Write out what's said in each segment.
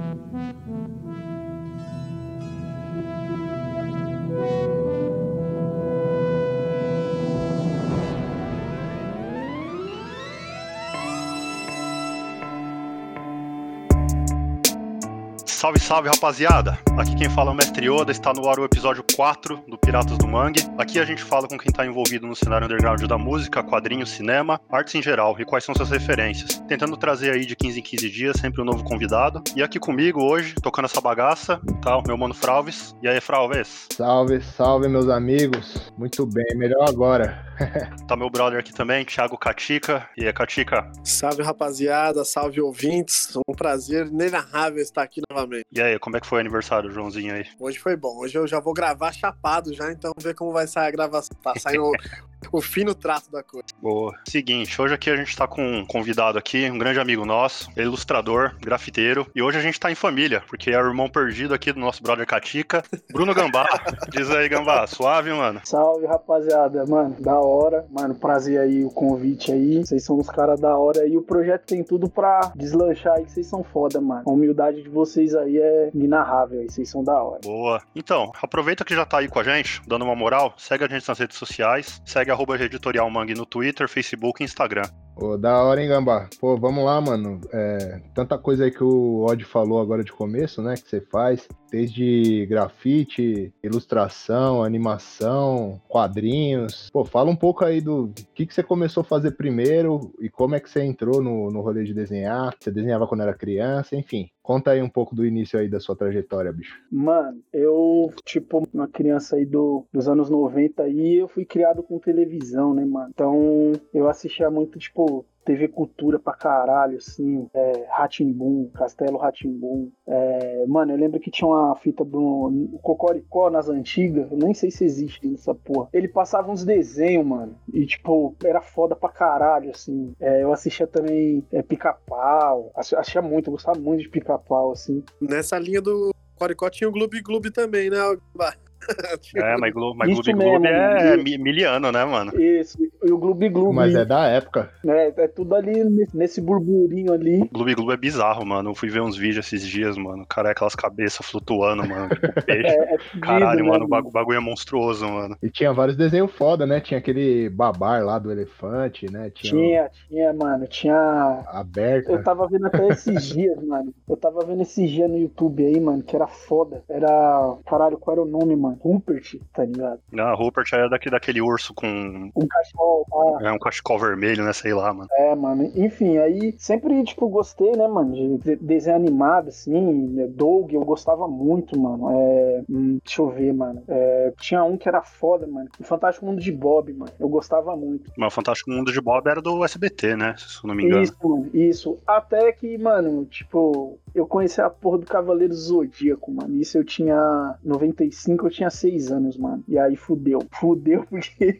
Salve, salve, rapaziada! Aqui quem fala é o Mestre Yoda, está no ar o episódio 4 do Piratas do Mangue. Aqui a gente fala com quem está envolvido no cenário underground da música, quadrinhos, cinema, artes em geral e quais são suas referências. Tentando trazer aí de 15 em 15 dias sempre um novo convidado. E aqui comigo hoje, tocando essa bagaça, tá o meu mano Fralves. E aí, Fralves? Salve, salve, meus amigos. Muito bem, melhor agora. tá meu brother aqui também, Thiago Catica. E aí, Catica? Salve, rapaziada, salve ouvintes. Um prazer inenarrável estar aqui novamente. E aí, como é que foi o aniversário, Joãozinho aí? Hoje foi bom. Hoje eu já vou gravar chapado já, então ver como vai sair a gravação. Tá saindo o fino trato da coisa. Boa. Seguinte, hoje aqui a gente tá com um convidado aqui, um grande amigo nosso, é ilustrador, grafiteiro, e hoje a gente tá em família, porque é o irmão perdido aqui do nosso brother Catica, Bruno Gambá. Diz aí, Gambá, suave, mano? Salve, rapaziada. Mano, da hora. Mano, prazer aí o convite aí. Vocês são os caras da hora e o projeto tem tudo pra deslanchar aí, vocês são foda, mano. A humildade de vocês aí é inarrável, aí vocês são da hora. Boa. Então, aproveita que já tá aí com a gente, dando uma moral, segue a gente nas redes sociais, segue arroba Editorial Mangue no Twitter, Facebook e Instagram. Pô, da hora, hein, Gambá? Pô, vamos lá, mano. É, tanta coisa aí que o Odd falou agora de começo, né? Que você faz. Desde grafite, ilustração, animação, quadrinhos. Pô, fala um pouco aí do que, que você começou a fazer primeiro e como é que você entrou no, no rolê de desenhar. Você desenhava quando era criança, enfim. Conta aí um pouco do início aí da sua trajetória, bicho. Mano, eu, tipo, uma criança aí do, dos anos 90 aí, eu fui criado com televisão, né, mano? Então, eu assistia muito, tipo, TV Cultura pra caralho, assim, é, Ratimbum, Castelo Ratimbum. É, mano, eu lembro que tinha uma fita do Cocoricó nas antigas, nem sei se existe nessa porra. Ele passava uns desenhos, mano, e tipo, era foda pra caralho, assim. É, eu assistia também é, Pica-Pau, achava muito, eu gostava muito de Pica-Pau, assim. Nessa linha do Cocoricó tinha o Gloob Gloob também, né? É, mas, Glo mas Gloob Gloob é miliano, né, mano? Isso, e o Gloob Gloob. Mas é da época. É, é tudo ali nesse burburinho ali. Gloob Gloob é bizarro, mano. Eu fui ver uns vídeos esses dias, mano. Cara, é aquelas cabeças flutuando, mano. Tipo peixe. É, é pedido, Caralho, né, mano, o bagulho é monstruoso, mano. E tinha vários desenhos foda, né? Tinha aquele babar lá do elefante, né? Tinha, tinha, tinha mano. Tinha. Aberto. Eu tava vendo até esses dias, mano. Eu tava vendo esses dias no YouTube aí, mano, que era foda. Era. Caralho, qual era o nome, mano? Rupert, tá ligado? Não, Rupert é daqui, daquele urso com. Um cachecol. Ah. É um cachecol vermelho, né? Sei lá, mano. É, mano. Enfim, aí sempre, tipo, gostei, né, mano, de desenho animado, assim. Doug, eu gostava muito, mano. É, hum, deixa eu ver, mano. É, tinha um que era foda, mano. O Fantástico Mundo de Bob, mano. Eu gostava muito. Mas o Fantástico Mundo de Bob era do SBT, né? Se eu não me engano. Isso, mano. Isso. Até que, mano, tipo, eu conheci a porra do Cavaleiro Zodíaco, mano. Isso eu tinha 95, eu tinha 6 anos, mano. E aí fudeu. Fudeu porque,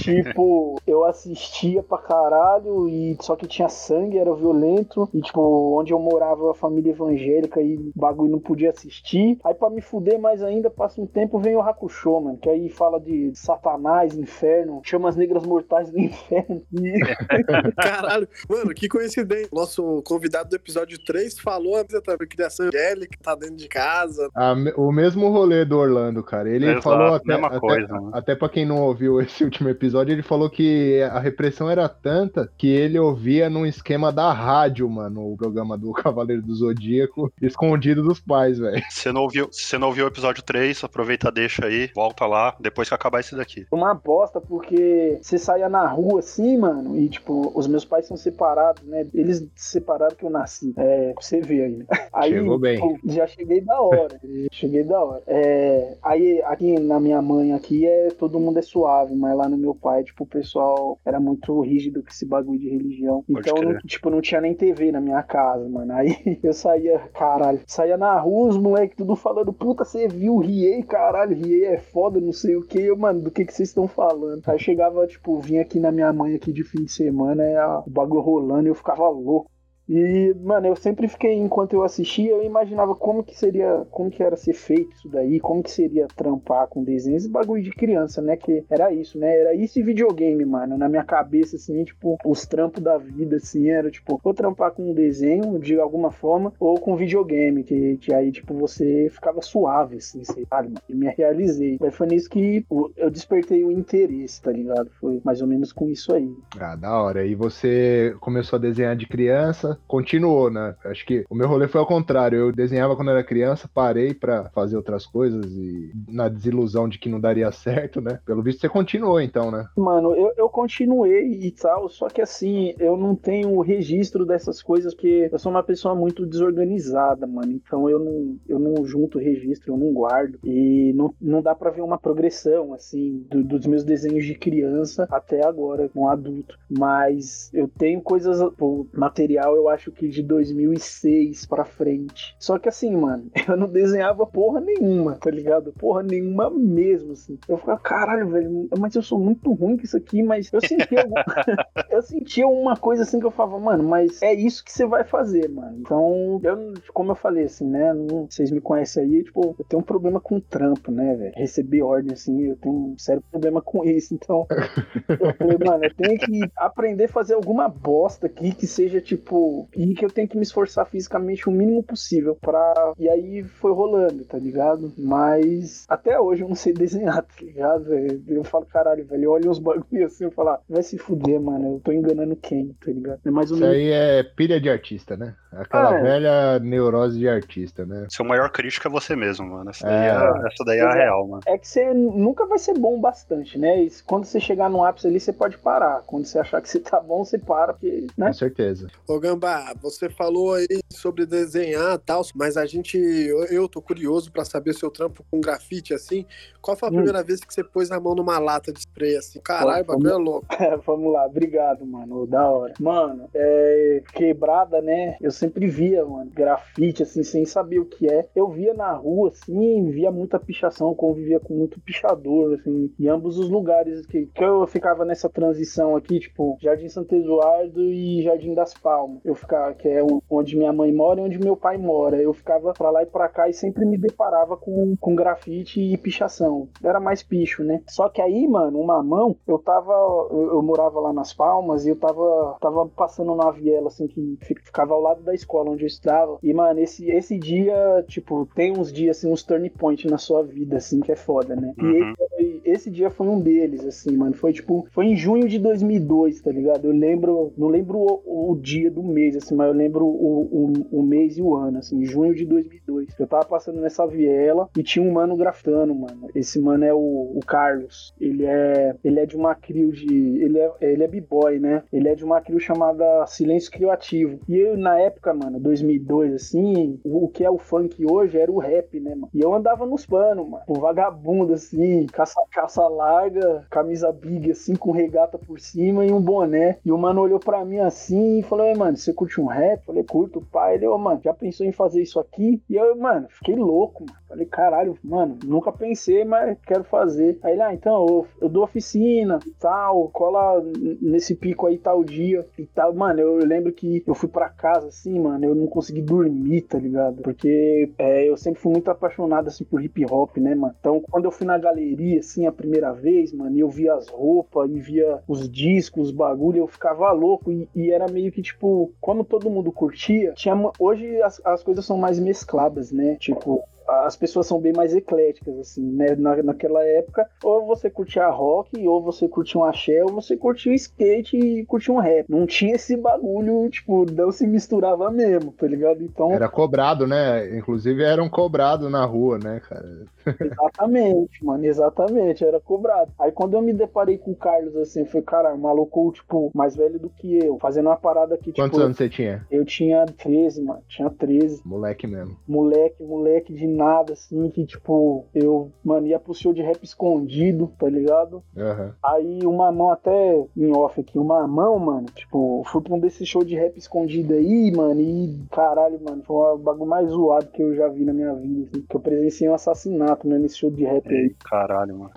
tipo, eu assistia pra caralho e só que tinha sangue, era violento. E, tipo, onde eu morava, a família evangélica e o bagulho não podia assistir. Aí pra me fuder mais ainda, passa um tempo, vem o Hakusho, mano. Que aí fala de Satanás, inferno, chamas negras mortais do inferno. E... caralho, mano, que coincidência. Nosso convidado do episódio 3 falou também, criação angélica, tá dentro de casa. Ah, o mesmo rolê do Orlando, cara. Ele Exato, falou até, mesma até, coisa, né? até pra quem não ouviu esse último episódio, ele falou que a repressão era tanta que ele ouvia num esquema da rádio, mano, o programa do Cavaleiro do Zodíaco, escondido dos pais, velho. Se não ouviu, se não ouviu o episódio 3, aproveita, deixa aí, volta lá, depois que acabar esse daqui. Uma aposta, porque você saia na rua assim, mano, e tipo, os meus pais são separados, né? Eles separaram que eu nasci. É, você vê aí. aí Chegou bem. Pô, já cheguei da hora. cheguei da hora. É, aí aqui na minha mãe aqui é todo mundo é suave, mas lá no meu pai, tipo, o pessoal era muito rígido com esse bagulho de religião. Então, não, tipo, não tinha nem TV na minha casa, mano. Aí eu saía, caralho, saía na rua, os moleques tudo falando, puta, você viu Riei, caralho, Riei é foda, não sei o que. Eu, mano, do que que vocês estão falando? Aí chegava, tipo, vinha aqui na minha mãe aqui de fim de semana, é o bagulho rolando e eu ficava louco. E, mano, eu sempre fiquei, enquanto eu assistia, eu imaginava como que seria, como que era ser feito isso daí, como que seria trampar com desenhos, bagulho de criança, né? Que era isso, né? Era isso e videogame, mano. Na minha cabeça, assim, tipo, os trampos da vida, assim, era tipo, ou trampar com um desenho de alguma forma, ou com videogame, que, que aí, tipo, você ficava suave, assim, sei lá, mano. E me realizei. Mas foi nisso que eu despertei o interesse, tá ligado? Foi mais ou menos com isso aí. Ah, da hora. E você começou a desenhar de criança, continuou, né? Acho que o meu rolê foi ao contrário. Eu desenhava quando era criança, parei para fazer outras coisas e na desilusão de que não daria certo, né? Pelo visto você continuou então, né? Mano, eu, eu continuei e tal, só que assim, eu não tenho registro dessas coisas porque eu sou uma pessoa muito desorganizada, mano. Então eu não, eu não junto registro, eu não guardo e não, não dá para ver uma progressão assim do, dos meus desenhos de criança até agora, um adulto. Mas eu tenho coisas, o material eu acho que de 2006 para frente. Só que assim, mano, eu não desenhava porra nenhuma, tá ligado? Porra nenhuma mesmo, assim. Eu ficava, caralho, velho, mas eu sou muito ruim com isso aqui, mas eu sentia eu sentia uma coisa assim que eu falava, mano, mas é isso que você vai fazer, mano. Então, eu, como eu falei assim, né, não, vocês me conhecem aí, tipo, eu tenho um problema com trampo, né, velho? Receber ordem assim, eu tenho um sério problema com isso. Então, eu falei, mano, eu tenho que aprender a fazer alguma bosta aqui que seja tipo, e que eu tenho que me esforçar fisicamente o mínimo possível para e aí foi rolando, tá ligado? Mas até hoje eu não sei desenhar, tá ligado? Eu falo, caralho, velho, eu olho uns bagulho assim e falo, ah, vai se fuder, mano, eu tô enganando quem, tá ligado? É mais ou menos... Isso aí é pilha de artista, né? Aquela ah, é. velha neurose de artista, né? Seu maior crítico é você mesmo, mano. Essa daí é, é essa daí é a real, mano. É que você nunca vai ser bom bastante, né? E quando você chegar no ápice ali, você pode parar. Quando você achar que você tá bom, você para, porque, né? Com certeza. Ô, Gambá, você falou aí sobre desenhar e tal, mas a gente, eu, eu tô curioso para saber o seu trampo com grafite, assim. Qual foi a hum. primeira vez que você pôs a mão numa lata de spray, assim? Caralho, bagulho é louco. É, vamos lá, obrigado, mano, da hora. Mano, é, quebrada, né? Eu sempre via, mano, grafite, assim, sem saber o que é. Eu via na rua, assim, via muita pichação, convivia com muito pichador, assim, em ambos os lugares que, que eu ficava nessa transição aqui, tipo, Jardim Santo Eduardo e Jardim das Palmas. Eu ficava, que é onde minha mãe mora e onde meu pai mora. Eu ficava pra lá e pra cá e sempre me deparava com, com grafite e pichação. Era mais picho, né? Só que aí, mano, uma mão, eu tava. Eu, eu morava lá nas Palmas e eu tava, tava passando na viela, assim, que ficava ao lado da escola onde eu estudava. E, mano, esse, esse dia, tipo, tem uns dias, assim, uns turn point na sua vida, assim, que é foda, né? Uhum. E esse, esse dia foi um deles, assim, mano. Foi, tipo, foi em junho de 2002, tá ligado? Eu lembro, não lembro o, o dia do mês, assim, mas eu lembro o, o, o, mês e o ano, assim, junho de 2002. Eu tava passando nessa viela e tinha um mano grafitando, mano. Esse mano é o, o Carlos. Ele é, ele é de uma crew de, ele é, ele é b-boy, né? Ele é de uma crew chamada Silêncio Criativo. E eu, na época, mano, 2002, assim, o, que é o funk hoje era o rap, né, mano? E eu andava nos panos, mano. O vagabundo, assim, caça, caça larga, camisa big, assim, com regata por cima e um boné. E o mano olhou pra mim assim e falou: mano, você curte um rap? Eu falei, curto, pai. Ele, ô, oh, mano, já pensou em fazer isso aqui? E eu, mano, fiquei louco, mano. Falei, caralho, mano, nunca pensei, mas quero fazer. Aí ele, ah, então, eu, eu dou oficina tal, cola nesse pico aí tal dia e tal. Mano, eu, eu lembro que eu fui pra casa, assim, mano, eu não consegui dormir, tá ligado? Porque é, eu sempre fui muito apaixonado, assim, por hip hop, né, mano? Então, quando eu fui na galeria, assim, a primeira vez, mano, eu via as roupas e via os discos, os bagulho, eu ficava louco e, e, era meio que, tipo, como todo mundo curtia, tinha, hoje as, as coisas são mais mescladas, né? Tipo, as pessoas são bem mais ecléticas, assim, né? Na, naquela época, ou você curtia rock, ou você curtia um axé, ou você curtia skate e curtia um rap. Não tinha esse bagulho, tipo, não se misturava mesmo, tá ligado? Então. Era cobrado, né? Inclusive eram cobrados na rua, né, cara? Exatamente, mano, exatamente, era cobrado. Aí quando eu me deparei com o Carlos, assim, foi, cara, maluco, tipo, mais velho do que eu, fazendo uma parada que, tipo. Quantos anos você tinha? Eu tinha 13, mano, tinha 13. Moleque mesmo. Moleque, moleque de nada, assim, que tipo, eu, mano, ia pro show de rap escondido, tá ligado? Uhum. Aí uma mão até em off aqui, uma mão, mano, tipo, fui pra um desses shows de rap escondido aí, mano, e caralho, mano, foi o bagulho mais zoado que eu já vi na minha vida, assim, que eu presenciei um assassinato, né, nesse show de rap aí. Caralho, mano.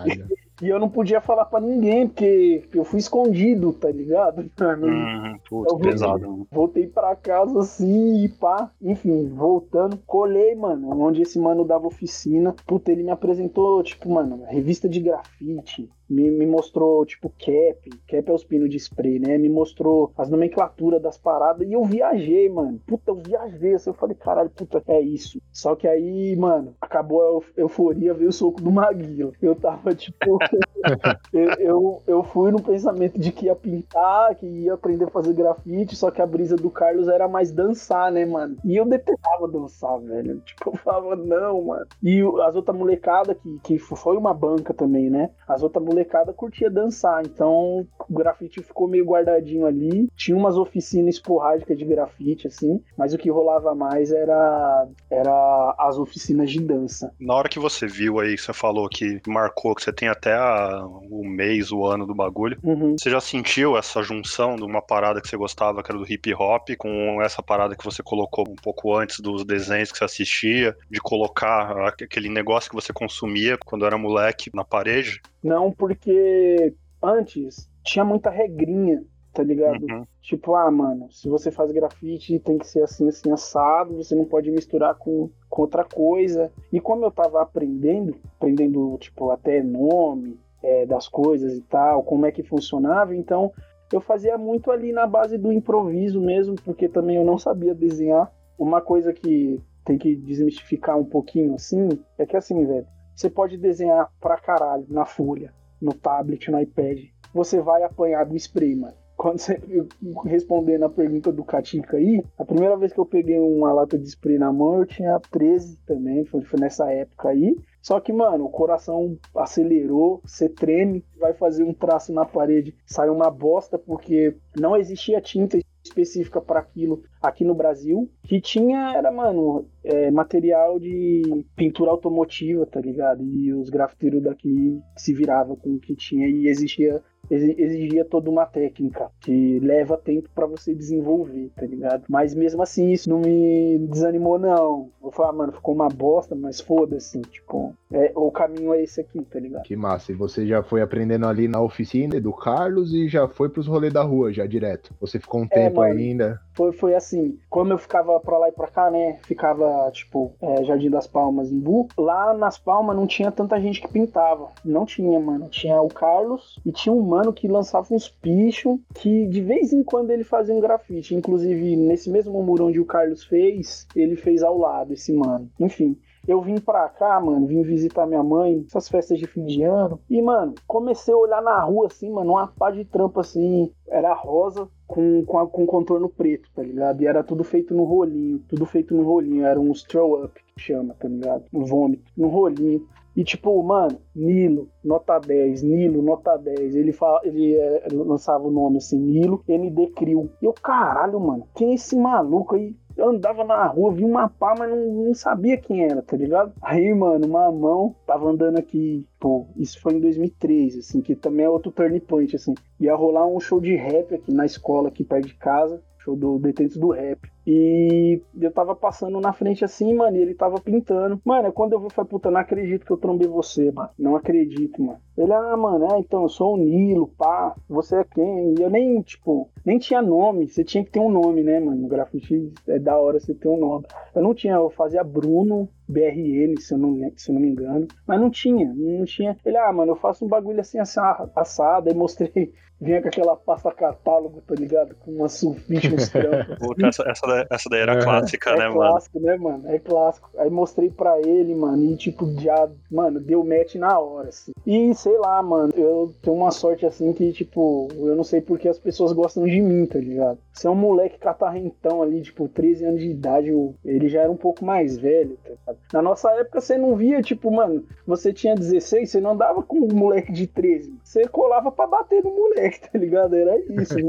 E eu não podia falar pra ninguém, porque eu fui escondido, tá ligado? Hum, putz, Eu vi- pesado. Voltei pra casa assim e pá. Enfim, voltando. Colei, mano, onde esse mano dava oficina. Puta, ele me apresentou, tipo, mano, revista de grafite. Me, me mostrou, tipo, cap. Cap é os pinos de spray, né? Me mostrou as nomenclaturas das paradas. E eu viajei, mano. Puta, eu viajei. Assim, eu falei, caralho, puta, é isso. Só que aí, mano, acabou a eu- euforia, veio o soco do Maguila. Eu tava, tipo. eu, eu, eu fui no pensamento de que ia pintar, que ia aprender a fazer grafite, só que a brisa do Carlos era mais dançar, né, mano? E eu detestava dançar, velho. Tipo, eu falava, não, mano. E as outras molecadas, que, que foi uma banca também, né? As outras molecadas curtia dançar, então o grafite ficou meio guardadinho ali. Tinha umas oficinas esporádicas de grafite, assim, mas o que rolava mais era, era as oficinas de dança. Na hora que você viu aí, que você falou que marcou, que você tem até a- o mês, o ano do bagulho, Uhum. você já sentiu essa junção de uma parada que você gostava, que era do hip hop, com essa parada que você colocou um pouco antes dos desenhos que você assistia, de colocar aque- aquele negócio que você consumia quando era moleque na parede? Não, porque antes tinha muita regrinha, tá ligado? Uhum. Tipo, ah, mano, se você faz grafite tem que ser assim, assim, assado, você não pode misturar com, com outra coisa. E como eu tava aprendendo, aprendendo, tipo, até nome é, das coisas e tal, como é que funcionava, então eu fazia muito ali na base do improviso mesmo, porque também eu não sabia desenhar. Uma coisa que tem que desmistificar um pouquinho assim, é que assim, velho, você pode desenhar pra caralho na folha, no tablet, no iPad. Você vai apanhar do spray, mano. Quando você respondendo a pergunta do Katika aí, a primeira vez que eu peguei uma lata de spray na mão, eu tinha 13 também, foi, foi nessa época aí. Só que, mano, o coração acelerou, você treme, vai fazer um traço na parede, sai uma bosta, porque não existia tinta específica para aquilo aqui no Brasil. Que tinha, era, mano, é, material de pintura automotiva, tá ligado? E os grafiteiros daqui se viravam com o que tinha e existia exi- exigia toda uma técnica que leva tempo pra você desenvolver, tá ligado? Mas mesmo assim, isso não me desanimou, não. Eu falei, ah, mano, ficou uma bosta, mas foda-se, tipo, é, o caminho é esse aqui, tá ligado? Que massa. E você já foi aprendendo ali na oficina do Carlos e já foi pros rolês da rua, já direto. Você ficou um tempo mano. ainda. Foi, foi assim, como eu ficava pra lá e pra cá, né? Ficava, tipo, é, Jardim das Palmas em Bu. Lá nas Palmas não tinha tanta gente que pintava. Não tinha, mano. Tinha o Carlos e tinha um mano que lançava uns pichos que de vez em quando ele fazia um grafite. Inclusive, nesse mesmo muro onde o Carlos fez, ele fez ao lado, esse mano. Enfim. Eu vim pra cá, mano, vim visitar minha mãe, essas festas de fim de ano. E, mano, comecei a olhar na rua, assim, mano, uma pá de trampo, assim, era rosa com, com, a- com contorno preto, tá ligado? E era tudo feito no rolinho, tudo feito no rolinho, era um throw up, que chama, tá ligado? Um vômito, no rolinho. E tipo, mano, Nilo, nota 10, Nilo, nota 10. Ele, fala, ele é, lançava o nome assim, Nilo ND Crew. E eu, caralho, mano, quem é esse maluco aí? Eu andava na rua, vi uma pá, mas não, não sabia quem era, tá ligado? Aí, mano, uma mão tava andando aqui, pô, isso foi em 2003, assim, que também é outro turning point, assim. Ia rolar um show de rap aqui na escola, aqui perto de casa, show do Detentos do Rap. E eu tava passando na frente assim, mano, e ele tava pintando. Mano, quando eu vi, eu falei, puta, não acredito que eu trombei você, mano. Não acredito, mano. Ele, ah, mano, é, então, eu sou o Nilo, pá, você é quem? E eu nem, tipo, nem tinha nome. Você tinha que ter um nome, né, mano? No grafite é da hora você ter um nome. Eu não tinha, eu fazia Bruno BRN, se eu não, se eu não me engano. Mas não tinha, não tinha. Ele, ah, mano, eu faço um bagulho assim, assim assado. Aí mostrei, vinha com aquela pasta catálogo, tá ligado? Com uma sulfite, uns trampos. Essa, essa, essa daí era É. clássica, É né, mano? clássico, né, mano? É clássico. Aí mostrei pra ele, mano, e tipo, já, mano, deu match na hora, assim. E sei lá, mano, eu tenho uma sorte assim que, tipo, eu não sei porque as pessoas gostam de mim, tá ligado? Você é um moleque catarrentão ali, tipo, 13 anos de idade, o- ele já era um pouco mais velho, tá ligado? Na nossa época você não via, tipo, mano, você tinha 16, você não andava com um moleque de 13. Você colava pra bater no moleque, tá ligado? Era isso.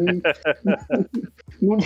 Não,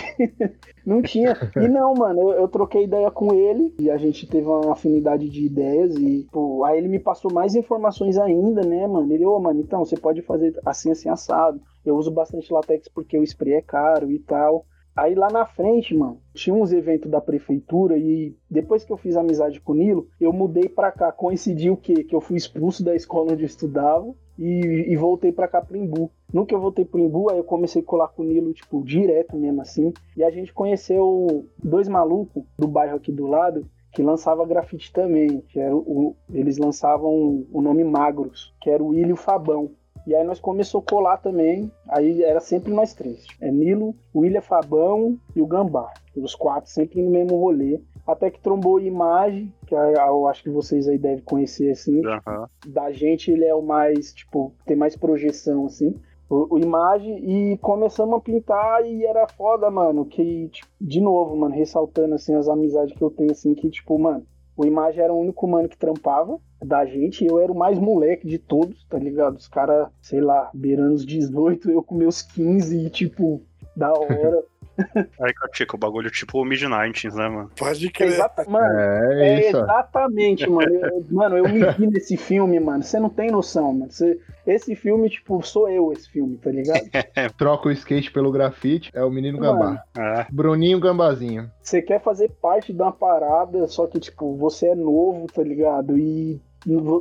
não tinha-. E não, mano, eu, eu troquei ideia com ele e a gente teve uma afinidade de ideias e, pô, aí ele me passou mais informações ainda, né, mano? Ele, ô, mano, então você pode fazer assim, assim, assado. Eu uso bastante latex porque o spray é caro e tal. Aí lá na frente, mano, tinha uns eventos da prefeitura e depois que eu fiz amizade com o Nilo, eu mudei pra cá. Coincidiu o quê? Que eu fui expulso da escola onde eu estudava e, e voltei pra cá pro Imbu. No que eu voltei pro Imbu, aí eu comecei a colar com o Nilo, tipo, direto mesmo assim. E a gente conheceu dois malucos do bairro aqui do lado que lançava grafite também, que era o, eles lançavam o nome Magros, que era o Willi e o Fabão. E aí nós começou a colar também, aí era sempre nós três. É Nilo, William Fabão e o Gambá. Os quatro sempre no mesmo rolê. Até que trombou imagem, que eu acho que vocês aí devem conhecer assim. Aham. Da gente ele é o mais, tipo, tem mais projeção assim. O, o imagem e começamos a pintar e era foda, mano. Que, tipo, de novo, mano, ressaltando assim as amizades que eu tenho, assim, que, tipo, mano, o imagem era o único mano que trampava da gente, e eu era o mais moleque de todos, tá ligado? Os caras, sei lá, beirando os 18, eu com meus 15 e, tipo, da hora. Aí, Catica, o bagulho tipo Midnight, né, mano? Pode crer. Exata, mano, É, é ó. exatamente, mano. Eu, mano, eu me vi nesse filme, mano. Você não tem noção, mano. Você- esse filme, tipo, sou eu esse filme, tá ligado? Troca o skate pelo grafite, é o menino Gambá. É. Bruninho Gambazinho. Você quer fazer parte de uma parada, só que, tipo, você é novo, tá ligado? E.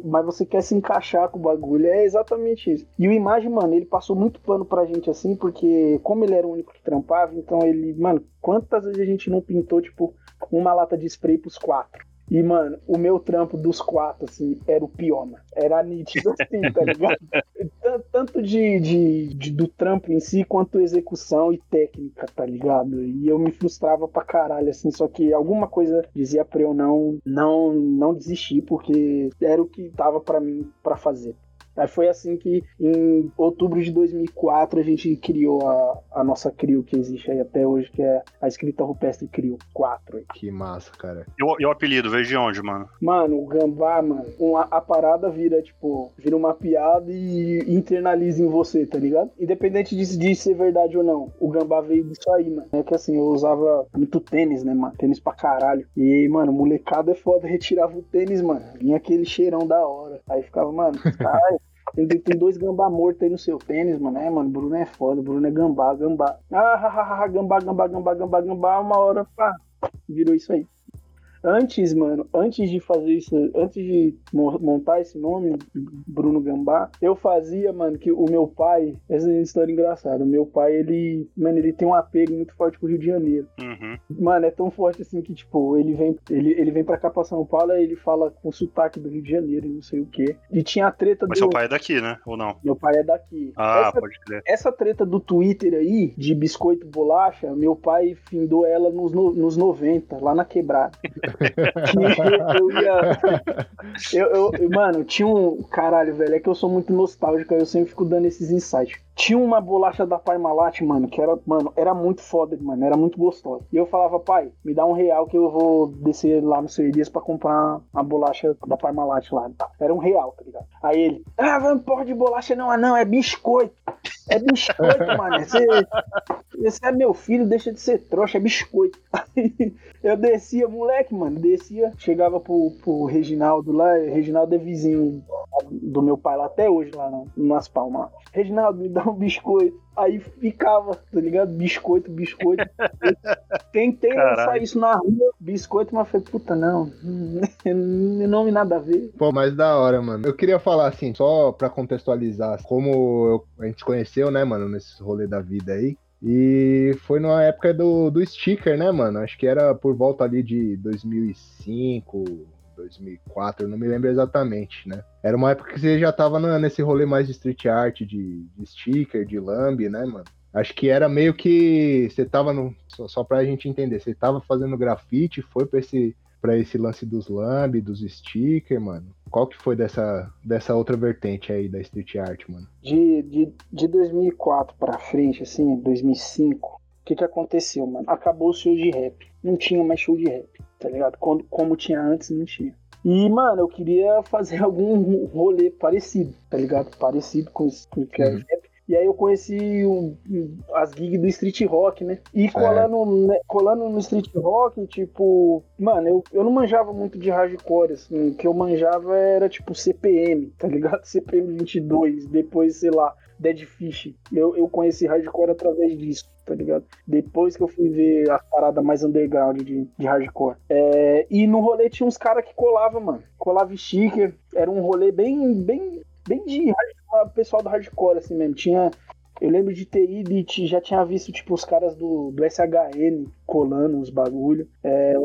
Mas você quer se encaixar com o bagulho. É exatamente isso. E o Imagem, mano, ele passou muito pano pra gente assim, porque como ele era o único que trampava, então ele. Mano, quantas vezes a gente não pintou, tipo, uma lata de spray pros quatro? E, mano, o meu trampo dos quatro, assim, era o pior, mano. Era nítido assim, tá ligado? Tan- Tanto de, de- de- do trampo em si, quanto execução e técnica, tá ligado? E eu me frustrava pra caralho, assim, só que alguma coisa dizia pra eu não, não, não desistir, porque era o que tava pra mim pra fazer. Aí foi assim que em outubro de 2004 a gente criou a, a nossa CRIO que existe aí até hoje, que é a escrita rupestre CRIO 4. aí. Que massa, cara. E o, e o apelido, veio de onde, mano? Mano, o gambá, mano, uma- a parada vira, tipo, vira uma piada e internaliza em você, tá ligado? Independente de, de ser verdade ou não. O gambá veio disso aí, mano. É que assim, eu usava muito tênis, né, mano? Tênis pra caralho. E, mano, molecada é foda, retirava o tênis, mano. Vinha aquele cheirão da hora. Aí ficava, mano, caralho. Tem, tem dois gambá mortos aí no seu tênis, mano. É, mano, Bruno é foda, Bruno é gambá, gambá. Ah, ha, ha, ha, gambá, gambá, gambá, gambá, gambá. Uma hora, pá, virou isso aí. Antes, mano, antes de fazer isso, antes de mo- montar esse nome, Bruno Gambá, eu fazia, mano, que o meu pai, essa é uma história engraçada, o meu pai, ele, mano, ele tem um apego muito forte com o Rio de Janeiro. Uhum. Mano, é tão forte assim que, tipo, ele vem, ele, ele vem pra cá pra São Paulo e ele fala com sotaque do Rio de Janeiro e não sei o quê. E tinha a treta Mas do... seu pai é daqui, né? Ou não? Meu pai é daqui. Ah, Essa pode crer. essa treta do Twitter aí, de biscoito bolacha, meu pai findou ela nos, no- nos 90, lá na quebrada. Eu ia. Eu, eu- mano, tinha um. Caralho, velho, é que eu sou muito nostálgico, eu sempre fico dando esses insights. Tinha uma bolacha da Parmalat, mano, que era, mano, era muito foda, mano, era muito gostosa. E eu falava, pai, me dá um real que eu vou descer lá no seu Elias pra comprar uma bolacha da Parmalat lá. Tá? Era um real, tá ligado? Aí ele, ah, vai porra de bolacha não, ah, não, é biscoito. É biscoito, mano. Você, você é meu filho, deixa de ser trouxa, é biscoito. Aí eu descia, moleque, mano, descia, chegava pro, pro Reginaldo lá, Reginaldo é vizinho do meu pai lá até hoje, lá no, nas palmas. Reginaldo, me dá um biscoito. Aí ficava, tá ligado? Biscoito, biscoito. Tentei Caralho. lançar isso na rua, biscoito, mas falei, puta, não, nome nada a ver. Pô, mas da hora, mano. Eu queria falar assim, só pra contextualizar como a gente se conheceu, né, mano, nesse rolê da vida aí. E foi numa época do, do sticker, né, mano? Acho que era por volta ali de 2005, 2004, eu não me lembro exatamente, né? Era uma época que você já tava na- nesse rolê mais de street art, de, de sticker, de lamb, né, mano? Acho que era meio que você tava no. Só, só pra gente entender, você tava fazendo grafite, foi pra esse pra esse lance dos lamb, dos stickers, mano? Qual que foi dessa, dessa outra vertente aí da street art, mano? de, de, de 2004 pra frente, assim, 2005, o que que aconteceu, mano? Acabou o show de rap. Não tinha mais show de rap, tá ligado? Quando, como tinha antes, não tinha. E, mano, eu queria fazer algum rolê parecido, tá ligado? Parecido com isso o que é Uhum. E aí eu conheci o- as gigs do street rock, né? E colando, né, colando no street rock, tipo, mano, eu, eu não manjava muito de hardcore, assim. O que eu manjava era tipo CPM, tá ligado? CPM 22, depois, sei lá, Dead Fish. Eu, eu conheci hardcore através disso, tá ligado? Depois que eu fui ver as paradas mais underground de, de hardcore. É, e no rolê tinha uns caras que colavam, mano. Colava sticker. Era um rolê bem, bem, bem de o pessoal do hardcore, assim mesmo. Tinha. Eu lembro de ter ido e já tinha visto, tipo, os caras do, do SHN colando os bagulho. É,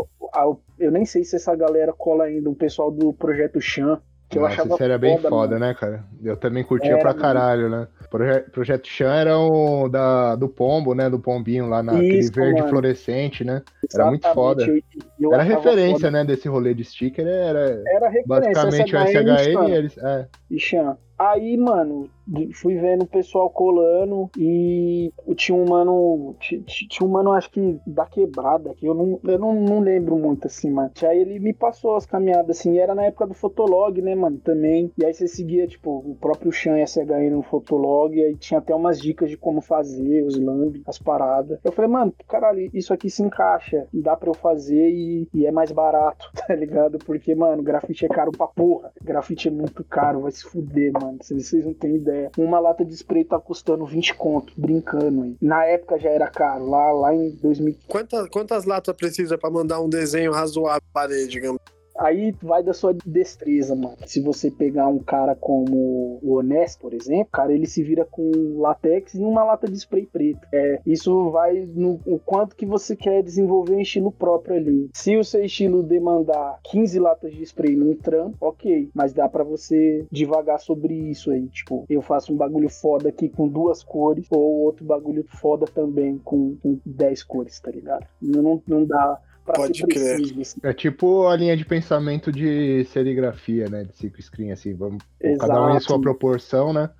eu nem sei se essa galera cola ainda, o pessoal do Projeto Chan. Que Nossa, eu achava isso era bem foda, foda, né, cara? Eu também curtia Era, pra caralho, né? Proje Projeto Chan era o da, do pombo, né? Do pombinho lá naquele verde mano. fluorescente, né? Era muito Exatamente, foda. eu- eu era referência, foda. né, desse rolê de sticker, era Era referência. basicamente o e SHN Chan. e eles. É. e Chan. Aí, mano, fui vendo o pessoal colando e tinha um mano. ti- ti- Tinha um mano, acho que da quebrada, que eu não, eu não, não lembro muito assim, mano. Aí ele me passou as caminhadas, assim, era na época do Fotolog, né, mano, também. E aí você seguia, tipo, o próprio Chan e SHN no Fotolog, e aí tinha até umas dicas de como fazer, os lamb, as paradas. Eu falei, mano, caralho, isso aqui se encaixa, dá pra eu fazer e, e é mais barato, tá ligado? Porque, mano, grafite é caro pra porra. Grafite é muito caro, vai se fuder, mano. Vocês vocês não têm ideia. Uma lata de spray tá custando 20 conto, brincando aí. Na época já era caro, lá, lá em 2000. Quantas, quantas latas precisa pra mandar um desenho razoável parede, digamos? Aí vai da sua destreza, mano. Se você pegar um cara como o Honesto, por exemplo, cara, ele se vira com latex e uma lata de spray preto. É, isso vai no o quanto que você quer desenvolver um estilo próprio ali. Se o seu estilo demandar 15 latas de spray num trampo, ok. Mas dá pra você devagar sobre isso aí. Tipo, eu faço um bagulho foda aqui com duas cores, ou outro bagulho foda também com, com 10 cores, tá ligado? Não, não dá Pode crer. assim. É tipo a linha de pensamento de serigrafia, né? De cinco screen, assim, vamos, cada um em sua proporção, né?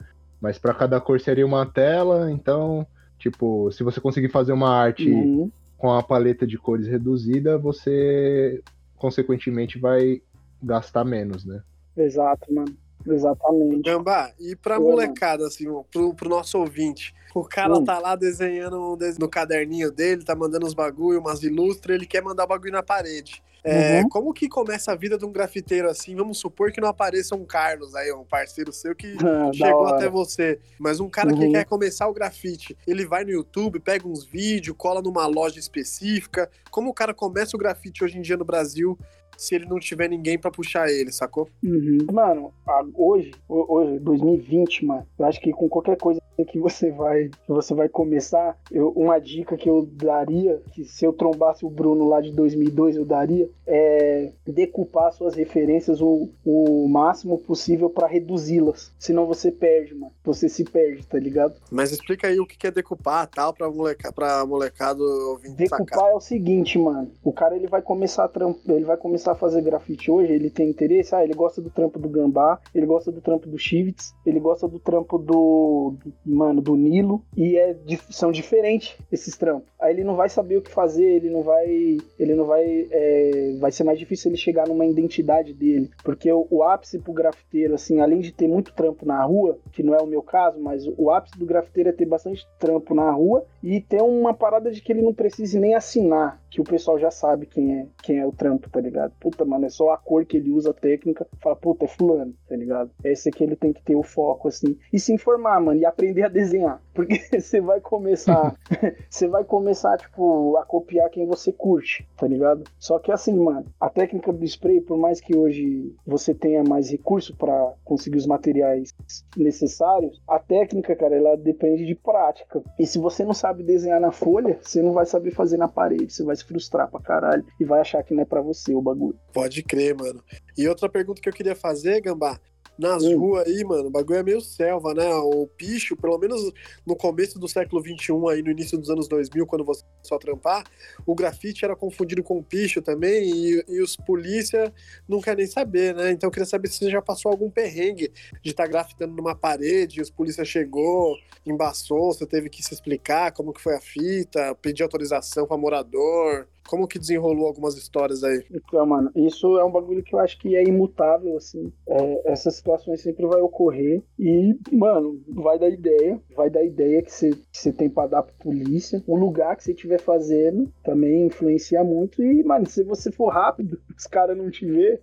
Mas pra cada cor seria uma tela, então, tipo, se você conseguir fazer uma arte Uhum. com a paleta de cores reduzida, você consequentemente vai gastar menos, né? Exato, mano. Exatamente. Gambá, e pra Oi, molecada, assim, pro, pro nosso ouvinte, o cara Hum. tá lá desenhando des- no caderninho dele, tá mandando uns bagulho, umas ilustres, ele quer mandar bagulho na parede. É, Uhum. Como que começa a vida de um grafiteiro assim? Vamos supor que não apareça um Carlos aí, um parceiro seu que chegou até você. Mas um cara que Uhum. quer começar o grafite, ele vai no YouTube, pega uns vídeos, cola numa loja específica. Como o cara começa o grafite hoje em dia no Brasil se ele não tiver ninguém pra puxar ele, sacou? Uhum. Mano, hoje, ho- hoje, 2020, mano, eu acho que com qualquer coisa que você vai, que você vai começar, eu- uma dica que eu daria, que se eu trombasse o Bruno lá de 2002, eu daria, é decupar suas referências o, o máximo possível pra reduzi-las. Senão você perde, mano. Você se perde, tá ligado? Mas explica aí o que é decupar tal pra, moleca, pra molecado sacar. Decupar é o seguinte, mano. O cara ele vai começar a tramp... ele vai começar a fazer grafite hoje, ele tem interesse, ah, ele gosta do trampo do Gambá, ele gosta do trampo do Chivits, ele gosta do trampo do- mano, do Nilo e é são diferentes esses trampos. Aí ele não vai saber o que fazer, ele não vai, ele não vai, é, vai ser mais difícil ele chegar numa identidade dele, porque o, o ápice pro grafiteiro, assim, além de ter muito trampo na rua, que não é o meu caso, mas o ápice do grafiteiro é ter bastante trampo na rua e ter uma parada de que ele não precise nem assinar, que o pessoal já sabe quem é, quem é o trampo, tá ligado? Puta, mano, é só a cor que ele usa, a técnica, fala, puta, é fulano, tá ligado? Esse aqui ele tem que ter o foco, assim, e se informar, mano, e aprender a desenhar, porque você vai começar, você vai começar, tipo, a copiar quem você curte, tá ligado? Só que assim, mano, a técnica do spray, por mais que hoje você tenha mais recurso pra conseguir os materiais necessários, a técnica, cara, ela depende de prática. E se você não sabe desenhar na folha, você não vai saber fazer na parede, você vai se frustrar pra caralho e vai achar que não é pra você o bagulho. Pode crer, mano. E outra pergunta que eu queria fazer, Gambá. Nas Hum. ruas aí, mano, o bagulho é meio selva, né? O picho, pelo menos no começo do século XXI, aí no início dos anos 2000, quando você começou a trampar, o grafite era confundido com picho também e, e os polícia não querem nem saber, né? Então eu queria saber se você já passou algum perrengue de estar grafitando numa parede e os polícia chegou, embaçou, você teve que se explicar como que foi a fita, pedir autorização para morador. Como que desenrolou algumas histórias aí? Então, mano, isso é um bagulho que eu acho que é imutável, assim. É, essas situações sempre vai ocorrer. E, mano, vai dar ideia. Vai dar ideia que você que você tem pra dar pra polícia. O lugar que você estiver fazendo também influencia muito. E, mano, se você for rápido, os caras não te vê.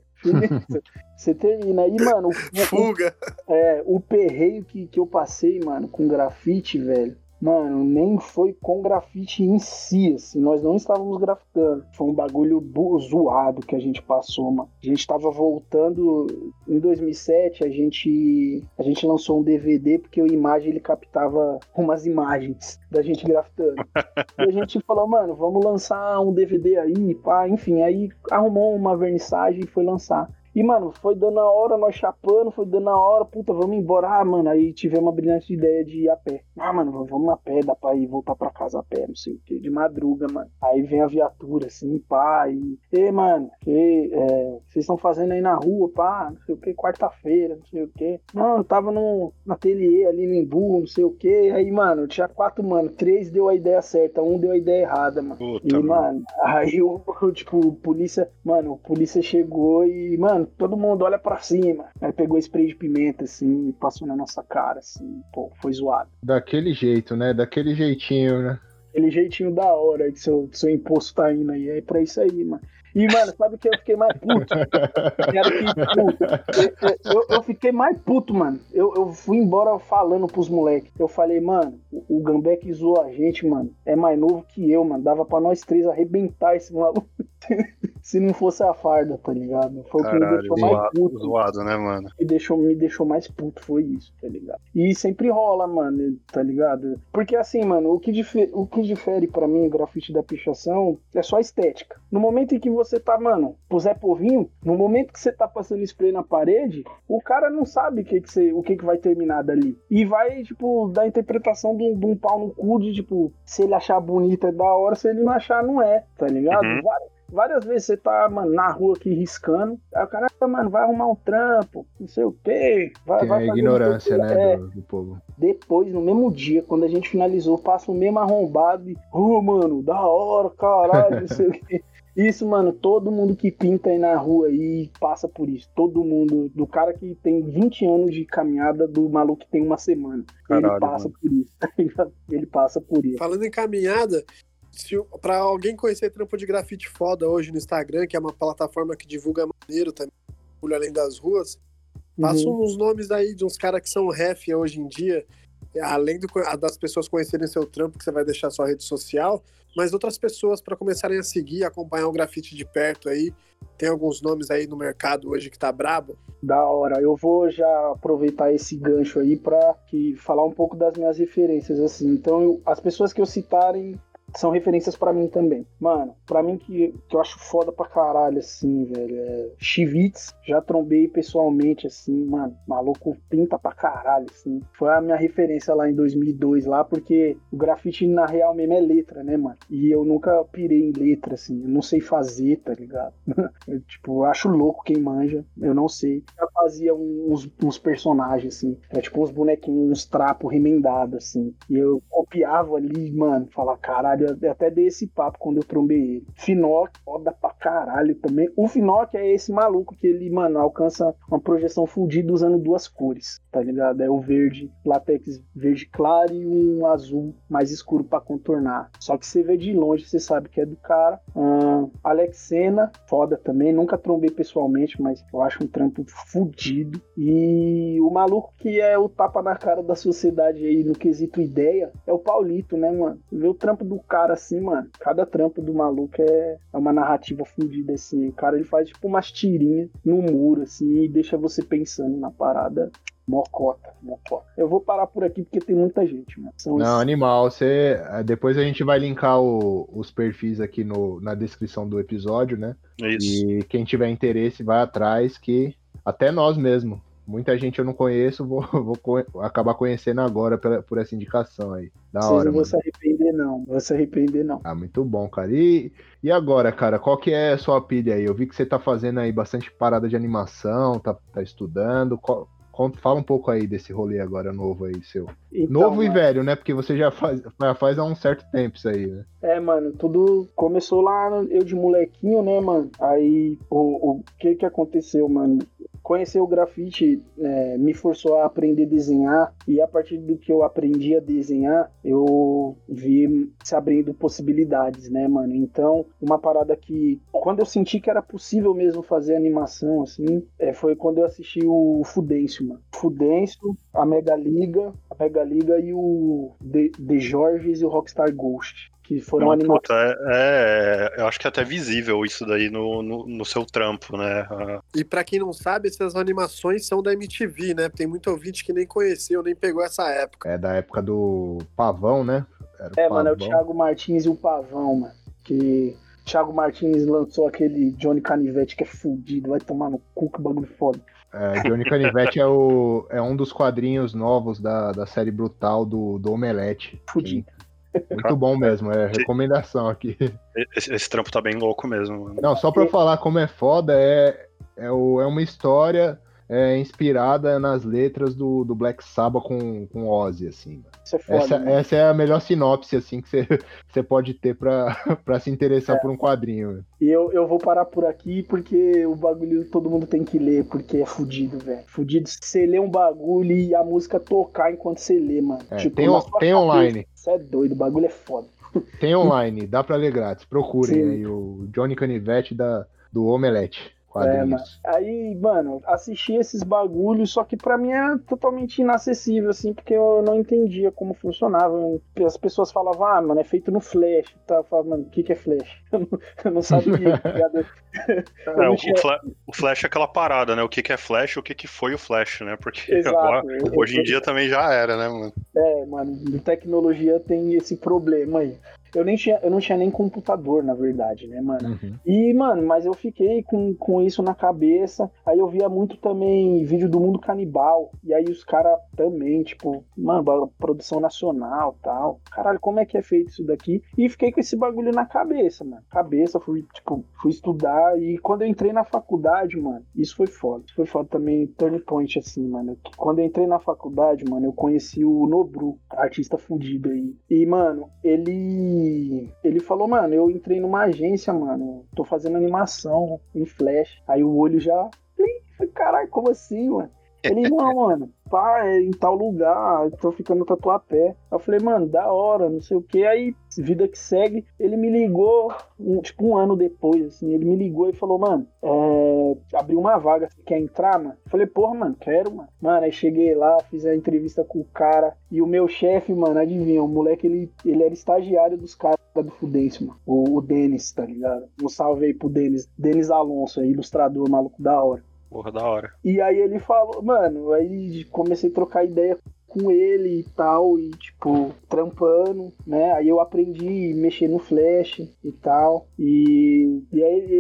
Você termina. E, mano, o, Fuga! é, o perreio que, que eu passei, mano, com grafite, velho. Mano, nem foi com grafite em si, assim. Nós não estávamos grafitando. Foi um bagulho zoado que a gente passou, mano. A gente tava voltando. Em 2007, a gente, a gente lançou um DVD porque o Imagem ele captava umas imagens da gente grafitando. e a gente falou, mano, vamos lançar um DVD aí, pá. Enfim, aí arrumou uma vernissagem e foi lançar. E, mano, foi dando a hora, nós chapando, foi dando a hora, puta, vamos embora. Ah, mano, aí tivemos uma brilhante ideia de ir a pé. Ah, mano, vamos a pé, dá pra ir voltar pra casa a pé, não sei o que, de madruga, mano. Aí vem a viatura, assim, pá, e. Ei, mano, que é, vocês estão fazendo aí na rua, pá, não sei o que, quarta-feira, não sei o que. Não, eu tava no, no ateliê ali no Embu, não sei o que. Aí, mano, tinha quatro, mano, três deu a ideia certa, um deu a ideia errada, mano. Puta, e, mano, mano aí o, tipo, polícia, mano, polícia chegou e, mano, mano, todo mundo olha para cima. Aí pegou spray de pimenta, assim, e passou na nossa cara, assim, pô, foi zoado. Daquele jeito, né? Daquele jeitinho, né? Aquele jeitinho da hora que seu, seu imposto tá indo aí. É pra isso aí, mano. E, mano, sabe o que eu fiquei mais puto? Que, eu, eu, fiquei mais puto, mano. Eu, eu fui embora falando pros moleques. Eu falei, mano, o, o Gambé que zoou a gente, mano, é mais novo que eu, mano. Dava pra nós três arrebentar esse maluco. Se não fosse a farda, tá ligado? Foi Caralho, o que me deixou zoado, mais puto. Zoado, né, mano? Me deixou, me deixou mais puto, foi isso, tá ligado? E sempre rola, mano, tá ligado? Porque assim, mano, o que, difere, o que difere pra mim o grafite da pichação é só a estética. No momento em que você tá, mano, pro Zé Povinho, no momento que você tá passando spray na parede, o cara não sabe que que você, o que, que vai terminar dali. E vai, tipo, dar interpretação de um, de um pau no cu de, tipo, se ele achar bonita é da hora, se ele não achar, não é, tá ligado? Uhum. Várias, várias vezes você tá, mano, na rua aqui riscando, aí o cara, mano, vai arrumar um trampo, não sei o quê. Vai, Tem vai a ignorância, né, é, do, do, povo. Depois, no mesmo dia, quando a gente finalizou, passa o mesmo arrombado e, ô, oh, mano, da hora, caralho, não sei o quê. Isso, mano, todo mundo que pinta aí na rua aí passa por isso. Todo mundo, do cara que tem 20 anos de caminhada, do maluco que tem uma semana. Caralho, ele passa mano. por isso. ele passa por isso. Falando em caminhada, para alguém conhecer trampo de grafite foda hoje no Instagram, que é uma plataforma que divulga maneiro também, além das ruas, uhum. passa uns nomes aí de uns caras que são ref hoje em dia, além do, das pessoas conhecerem seu trampo, que você vai deixar sua rede social, mas outras pessoas para começarem a seguir, acompanhar o grafite de perto aí. Tem alguns nomes aí no mercado hoje que tá brabo. Da hora. Eu vou já aproveitar esse gancho aí para falar um pouco das minhas referências assim. Então, eu, as pessoas que eu citarem são referências para mim também. Mano, para mim que, que eu acho foda pra caralho, assim, velho. É... Chivitz, já trombei pessoalmente, assim, mano. Maluco pinta pra caralho, assim. Foi a minha referência lá em 2002, lá, porque o grafite na real mesmo é letra, né, mano? E eu nunca pirei em letra, assim. Eu não sei fazer, tá ligado? eu, tipo, eu acho louco quem manja. Eu não sei. Eu fazia uns, uns personagens, assim. É tipo uns bonequinhos, uns trapos remendados, assim. E eu copiava ali, mano, falar, caralho eu até dei esse papo quando eu trombei ele. Finoc, foda pra caralho também. O Finoc é esse maluco que ele, mano, alcança uma projeção fudida usando duas cores, tá ligado? É o verde, látex verde claro e um azul mais escuro para contornar. Só que você vê de longe, você sabe que é do cara. Hum, Alex Sena, foda também. Nunca trombei pessoalmente, mas eu acho um trampo fudido. E o maluco que é o tapa na cara da sociedade aí no quesito ideia é o Paulito, né, mano? Vê o trampo do cara assim, mano, cada trampo do maluco é, é uma narrativa fundida, assim. O cara ele faz tipo umas tirinhas no muro, assim, e deixa você pensando na parada. Mocota, mocota. Eu vou parar por aqui porque tem muita gente, mano. São Não, esses... animal. Você... Depois a gente vai linkar o, os perfis aqui no, na descrição do episódio, né? Isso. E quem tiver interesse, vai atrás, que até nós mesmo Muita gente eu não conheço, vou, vou acabar conhecendo agora pela, por essa indicação aí. Da Vocês hora. Não vou se arrepender, não. Não vou se arrepender, não. Ah, muito bom, cara. E, e agora, cara, qual que é a sua pilha aí? Eu vi que você tá fazendo aí bastante parada de animação, tá, tá estudando. Qual, Fala um pouco aí desse rolê agora novo aí, seu. Então, novo e velho, né? Porque você já faz, já faz há um certo tempo isso aí, né? É, mano, tudo começou lá eu de molequinho, né, mano? Aí o, o que que aconteceu, mano? Conhecer o grafite é, me forçou a aprender a desenhar e a partir do que eu aprendi a desenhar, eu vi se abrindo possibilidades, né, mano? Então, uma parada que quando eu senti que era possível mesmo fazer animação, assim, é, foi quando eu assisti o Fudêncio, mano. Fudêncio, a Mega Liga, a Pega Liga e o The, The Georges e o Rockstar Ghost. Que foram animados. É, é, eu acho que é até visível isso daí no, no, no seu trampo, né? E para quem não sabe, essas animações são da MTV, né? Tem muito ouvinte que nem conheceu, nem pegou essa época. É da época do Pavão, né? é, mano, é o Thiago Martins e o Pavão, mano. Que Thiago Martins lançou aquele Johnny Canivete que é fudido, vai tomar no cu que bagulho foda. É, Johnny Canivete é, o, é um dos quadrinhos novos da, da série Brutal do, do Omelete. Fudido. Muito bom mesmo, é recomendação aqui. Esse, esse trampo tá bem louco mesmo. Mano. Não, só pra falar como é foda, é, é, o, é uma história é, inspirada nas letras do, do Black Sabbath com, com Ozzy, assim. É foda, essa, né? essa é a melhor sinopse, assim, que você, pode ter pra, pra se interessar é. por um quadrinho. E eu, eu vou parar por aqui porque o bagulho todo mundo tem que ler, porque é fudido, velho. Fudido você ler um bagulho e a música tocar enquanto você lê, mano. É, tipo, tem, tem online. Você é doido, o bagulho é foda. Tem online, dá pra ler grátis. Procurem aí o Johnny Canivete da, do Omelete. É, mano. Aí, mano, assisti esses bagulhos, só que para mim é totalmente inacessível, assim, porque eu não entendia como funcionava. As pessoas falavam, ah, mano, é feito no Flash. Tá? Eu falava, mano, o que, que é Flash? Eu não, eu não sabia. Tá é, o, o, Flash é aquela parada, né? O que, que é Flash o que, que foi o Flash, né? Porque Exato, agora, hoje em dia também já era, né, mano? É, mano, tecnologia tem esse problema aí. Eu, nem tinha, eu não tinha nem computador, na verdade, né, mano? Uhum. E, mano, mas eu fiquei com, com isso na cabeça. Aí eu via muito também vídeo do mundo canibal. E aí os caras também, tipo, mano, produção nacional tal. Caralho, como é que é feito isso daqui? E fiquei com esse bagulho na cabeça, mano. Cabeça, fui, tipo, fui estudar. E quando eu entrei na faculdade, mano, isso foi foda. Isso foi foda também, turn point, assim, mano. Quando eu entrei na faculdade, mano, eu conheci o Nobru, artista fudido aí. E, mano, ele ele falou, mano, eu entrei numa agência, mano, tô fazendo animação em flash. Aí o olho já. Falei, caralho, como assim, mano? Ele, não, mano, pá, é em tal lugar, tô ficando tatuapé. Eu falei, mano, da hora, não sei o que. Aí, vida que segue, ele me ligou, um, tipo, um ano depois, assim, ele me ligou e falou, mano, é, abriu uma vaga, você quer entrar, mano? Eu falei, porra, mano, quero, mano. Mano, aí cheguei lá, fiz a entrevista com o cara, e o meu chefe, mano, adivinha, o moleque, ele, ele era estagiário dos caras do Fudêncio, mano. O, o Denis, tá ligado? Um salve aí pro Denis, Denis Alonso, aí, ilustrador maluco da hora. Porra, da hora. E aí ele falou, mano, aí comecei a trocar ideia com ele e tal, e tipo, trampando, né? Aí eu aprendi a mexer no Flash e tal. E,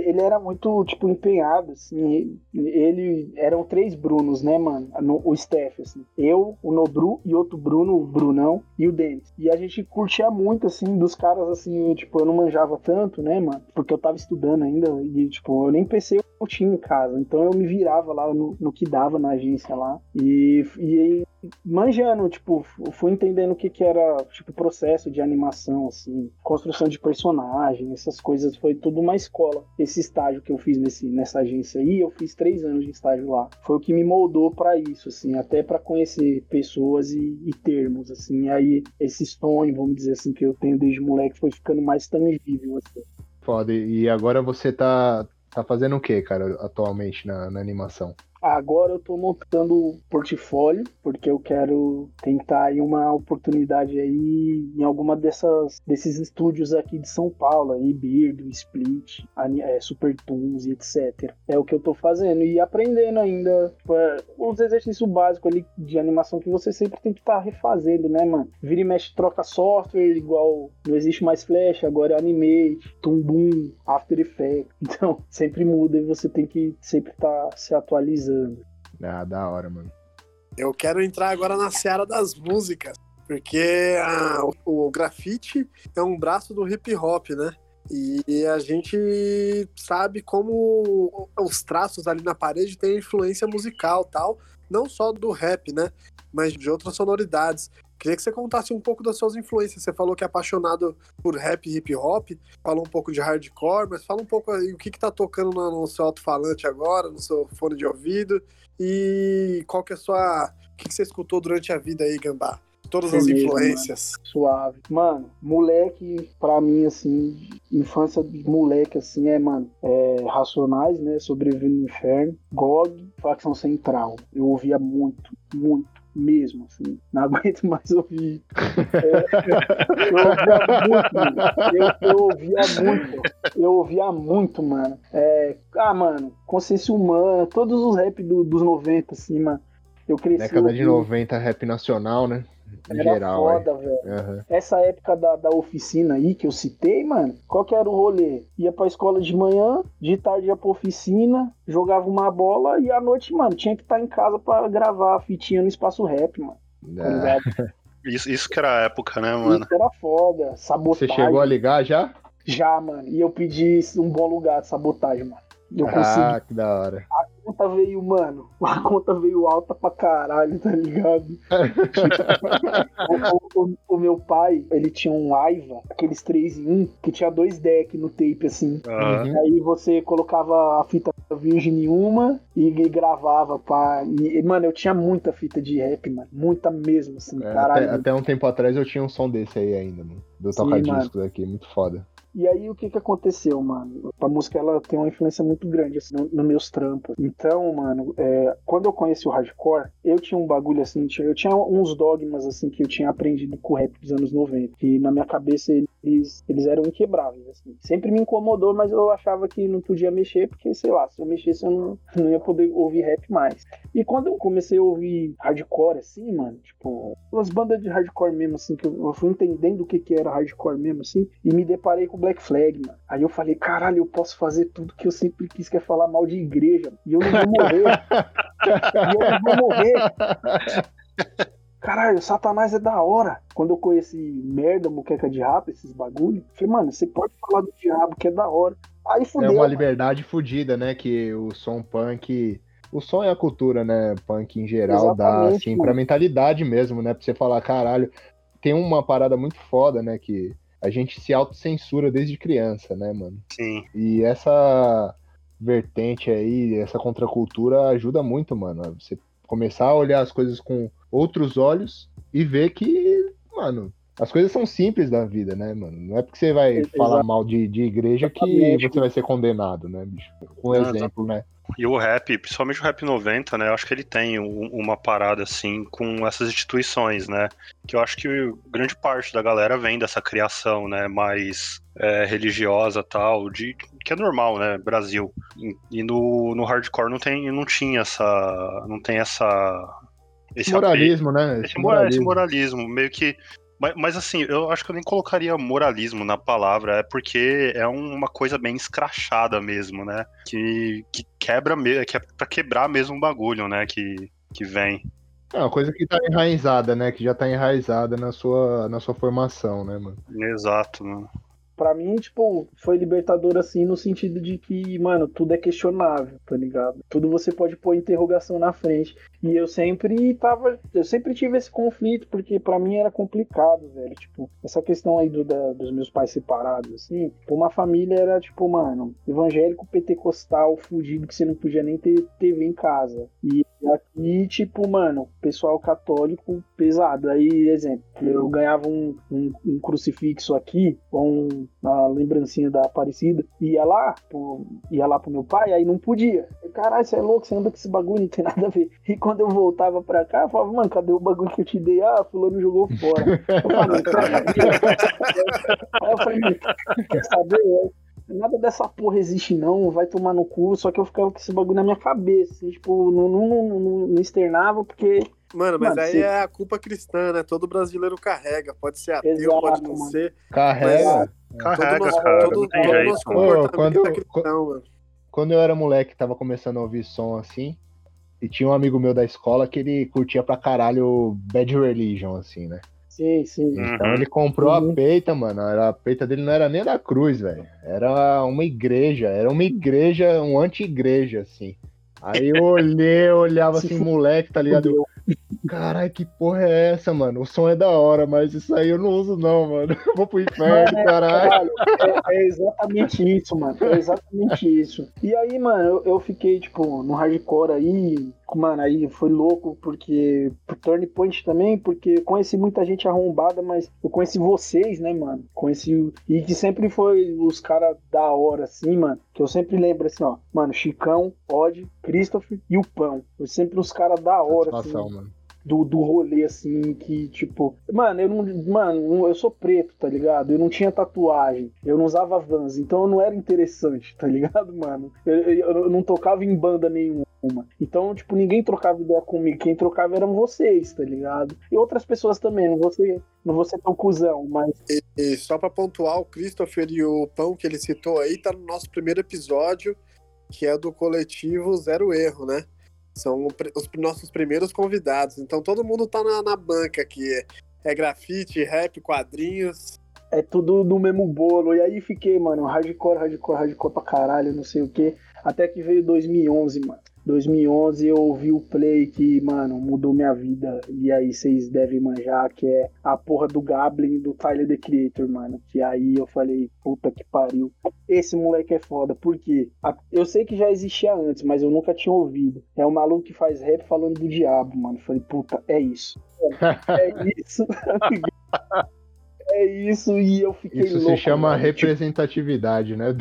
ele era muito, tipo, empenhado, assim. Ele eram três Brunos, né, mano? No, o Steph, assim. Eu, o Nobru e outro Bruno, o Brunão e o Denis. E a gente curtia muito, assim, dos caras, assim, tipo, eu não manjava tanto, né, mano? Porque eu tava estudando ainda e, tipo, eu nem pensei eu tinha em casa. Então eu me virava lá no, no que dava na agência lá. E, e manjando, tipo, fui entendendo o que, que era, tipo, processo de animação, assim, construção de personagem, essas coisas, foi tudo uma escola. Esse estágio que eu fiz nesse, nessa agência aí, eu fiz três anos de estágio lá. Foi o que me moldou para isso, assim, até para conhecer pessoas e, e, termos, assim. E aí, esse sonho, vamos dizer assim, que eu tenho desde moleque foi ficando mais tangível, assim. Foda, e agora você tá, tá fazendo o que, cara, atualmente na, na animação? Agora eu tô montando portfólio, porque eu quero tentar aí uma oportunidade aí em alguma dessas desses estúdios aqui de São Paulo, aí Beardo, Split, é, Super e etc. É o que eu tô fazendo e aprendendo ainda tipo, é, os exercícios básicos ali de animação que você sempre tem que estar tá refazendo, né, mano? Vira e mexe, troca software, igual não existe mais Flash, agora é Animate, Toon After Effects. Então, sempre muda e você tem que sempre estar tá se atualizando ah, da hora, mano. Eu quero entrar agora na seara das músicas, porque a, o, o grafite é um braço do hip hop, né? E a gente sabe como os traços ali na parede têm influência musical tal, não só do rap, né? Mas de outras sonoridades. Queria que você contasse um pouco das suas influências. Você falou que é apaixonado por rap e hip hop, falou um pouco de hardcore, mas fala um pouco aí o que, que tá tocando no, no seu alto-falante agora, no seu fone de ouvido, e qual que é a sua. O que, que você escutou durante a vida aí, Gambá? Todas as influências. Mano. Suave. Mano, moleque, pra mim, assim, infância de moleque, assim, é, mano, é, Racionais, né? Sobrevivendo no Inferno, GOG, Facção Central. Eu ouvia muito, muito mesmo, assim. Não aguento mais ouvir. É, eu ouvia muito, mano. Eu, eu, ouvia muito. Eu ouvia muito, mano. É, ah, mano, consciência humana, todos os rap do, dos 90, assim, mano. Eu cresci. Década de 90, rap nacional, né? Em era geral, foda, velho. Uhum. Essa época da, da oficina aí que eu citei, mano, qual que era o rolê? Ia pra escola de manhã, de tarde ia pra oficina, jogava uma bola e à noite, mano, tinha que estar tá em casa pra gravar a fitinha no espaço rap, mano. Tá é. Isso, isso que era a época, né, mano? Isso era foda. Sabotagem. Você chegou a ligar já? Já, mano. E eu pedi um bom lugar de sabotagem, mano. Eu ah, consegui. que da hora. A conta veio, mano. A conta veio alta pra caralho, tá ligado? o, o, o, meu pai, ele tinha um Aiva, aqueles 3 em 1, que tinha dois decks no tape, assim. Uhum. Aí você colocava a fita virgem em uma e, e gravava, pá. E, mano, eu tinha muita fita de rap, mano. Muita mesmo, assim, é, caralho. Até, até, um tempo atrás eu tinha um som desse aí ainda, mano. Do toca-discos aqui, muito foda. E aí o que que aconteceu, mano? A música ela tem uma influência muito grande assim nos no meus trampos. Então, mano, é, quando eu conheci o hardcore, eu tinha um bagulho assim, eu tinha uns dogmas assim que eu tinha aprendido com o rap dos anos 90, que na minha cabeça eles, eles eram inquebráveis assim. Sempre me incomodou, mas eu achava que não podia mexer porque, sei lá, se eu mexesse eu não, não ia poder ouvir rap mais. E quando eu comecei a ouvir hardcore assim, mano, tipo, umas bandas de hardcore mesmo assim, que eu, eu fui entendendo o que que era hardcore mesmo assim, e me deparei com Black Flag, mano. Aí eu falei, caralho, eu posso fazer tudo que eu sempre quis, que é falar mal de igreja. E eu não vou morrer. e eu não vou morrer. Caralho, Satanás é da hora. Quando eu conheci merda, muqueca de rap, esses bagulho, falei, mano, você pode falar do diabo que é da hora. Aí fudeu. É uma liberdade fodida, né? Que o som punk. O som é a cultura, né? Punk em geral Exatamente, dá, assim, mano. pra mentalidade mesmo, né? Pra você falar, caralho. Tem uma parada muito foda, né? Que a gente se autocensura desde criança, né, mano? Sim. E essa vertente aí, essa contracultura ajuda muito, mano. Você começar a olhar as coisas com outros olhos e ver que, mano, as coisas são simples da vida, né, mano? Não é porque você vai Exato. falar mal de, de igreja que você vai ser condenado, né, bicho? Um exemplo, né? E o rap, principalmente o rap 90, né? Eu acho que ele tem um, uma parada assim com essas instituições, né? Que eu acho que grande parte da galera vem dessa criação, né? Mais é, religiosa tal, de que é normal, né? Brasil. E, e no, no hardcore não tem, não tinha essa, não tem essa esse moralismo, apelo, né? Esse, moralismo. esse moralismo, meio que mas, mas, assim, eu acho que eu nem colocaria moralismo na palavra, é porque é uma coisa bem escrachada mesmo, né? Que, que quebra mesmo, que é pra quebrar mesmo o bagulho, né? Que, que vem. É uma coisa que tá enraizada, né? Que já tá enraizada na sua, na sua formação, né, mano? Exato, mano para mim, tipo, foi libertador assim no sentido de que, mano, tudo é questionável, tá ligado? Tudo você pode pôr interrogação na frente. E eu sempre tava, eu sempre tive esse conflito porque para mim era complicado, velho, tipo, essa questão aí do, da, dos meus pais separados assim, uma família era tipo, mano, evangélico pentecostal fudido que você não podia nem ter TV em casa. E aqui, tipo, mano, pessoal católico pesado. Aí, exemplo, eu ganhava um, um, um crucifixo aqui com a lembrancinha da Aparecida, ia lá, pro, ia lá pro meu pai, aí não podia. Caralho, você é louco, você anda com esse bagulho, não tem nada a ver. E quando eu voltava pra cá, eu falava, mano, cadê o bagulho que eu te dei? Ah, fulano jogou fora. Eu falei, aí eu falei, quer saber? Nada dessa porra existe, não, vai tomar no cu, só que eu ficava com esse bagulho na minha cabeça, assim, tipo, não, não, não, não externava, porque Mano, mas mano, aí se... é a culpa cristã, né? Todo brasileiro carrega. Pode ser ateu, Exato, pode não mano. ser. Carrega. Carrega, todo nosso, cara. Todo, todo nosso comportamento quando, é cristão, mano. Quando eu era moleque, tava começando a ouvir som assim, e tinha um amigo meu da escola que ele curtia pra caralho Bad Religion, assim, né? Sim, sim. Então uhum. ele comprou uhum. a peita, mano. A peita dele não era nem da cruz, velho. Era uma igreja. Era uma igreja, um anti-igreja, assim. Aí eu olhei, eu olhava assim, moleque, tá ligado? Eu, Caralho, que porra é essa, mano? O som é da hora, mas isso aí eu não uso, não, mano. Eu vou pro inferno, é, caralho. É, é, exatamente isso, mano. É exatamente isso. E aí, mano, eu, eu fiquei, tipo, no hardcore aí, mano, aí foi louco, porque pro Turn Point também, porque conheci muita gente arrombada, mas eu conheci vocês, né, mano? Conheci. E que sempre foi os caras da hora, assim, mano. Que eu sempre lembro assim, ó, mano, Chicão, Odd, Christopher e o Pão. Foi sempre os caras da hora, assim. Mano. Do, do rolê, assim, que, tipo, mano, eu não. Mano, eu sou preto, tá ligado? Eu não tinha tatuagem, eu não usava vans, então eu não era interessante, tá ligado, mano? Eu, eu, eu não tocava em banda nenhuma. Então, tipo, ninguém trocava ideia comigo, quem trocava eram vocês, tá ligado? E outras pessoas também, não ser, não vou ser tão cuzão, mas. E, e só pra pontuar, o Christopher e o Pão que ele citou aí, tá no nosso primeiro episódio, que é do coletivo Zero Erro, né? São os nossos primeiros convidados. Então todo mundo tá na, na banca aqui. É grafite, rap, quadrinhos. É tudo no mesmo bolo. E aí fiquei, mano, hardcore, hardcore, hardcore pra caralho, não sei o que. Até que veio 2011, mano. 2011 eu ouvi o play que, mano, mudou minha vida. E aí vocês devem manjar, que é a porra do Gablin do Tyler the Creator, mano. Que aí eu falei, puta que pariu. Esse moleque é foda. Por quê? Eu sei que já existia antes, mas eu nunca tinha ouvido. É um maluco que faz rap falando do diabo, mano. Eu falei, puta, é isso. É isso. é isso. E eu fiquei Isso louco, se chama mano. Tipo, representatividade, né?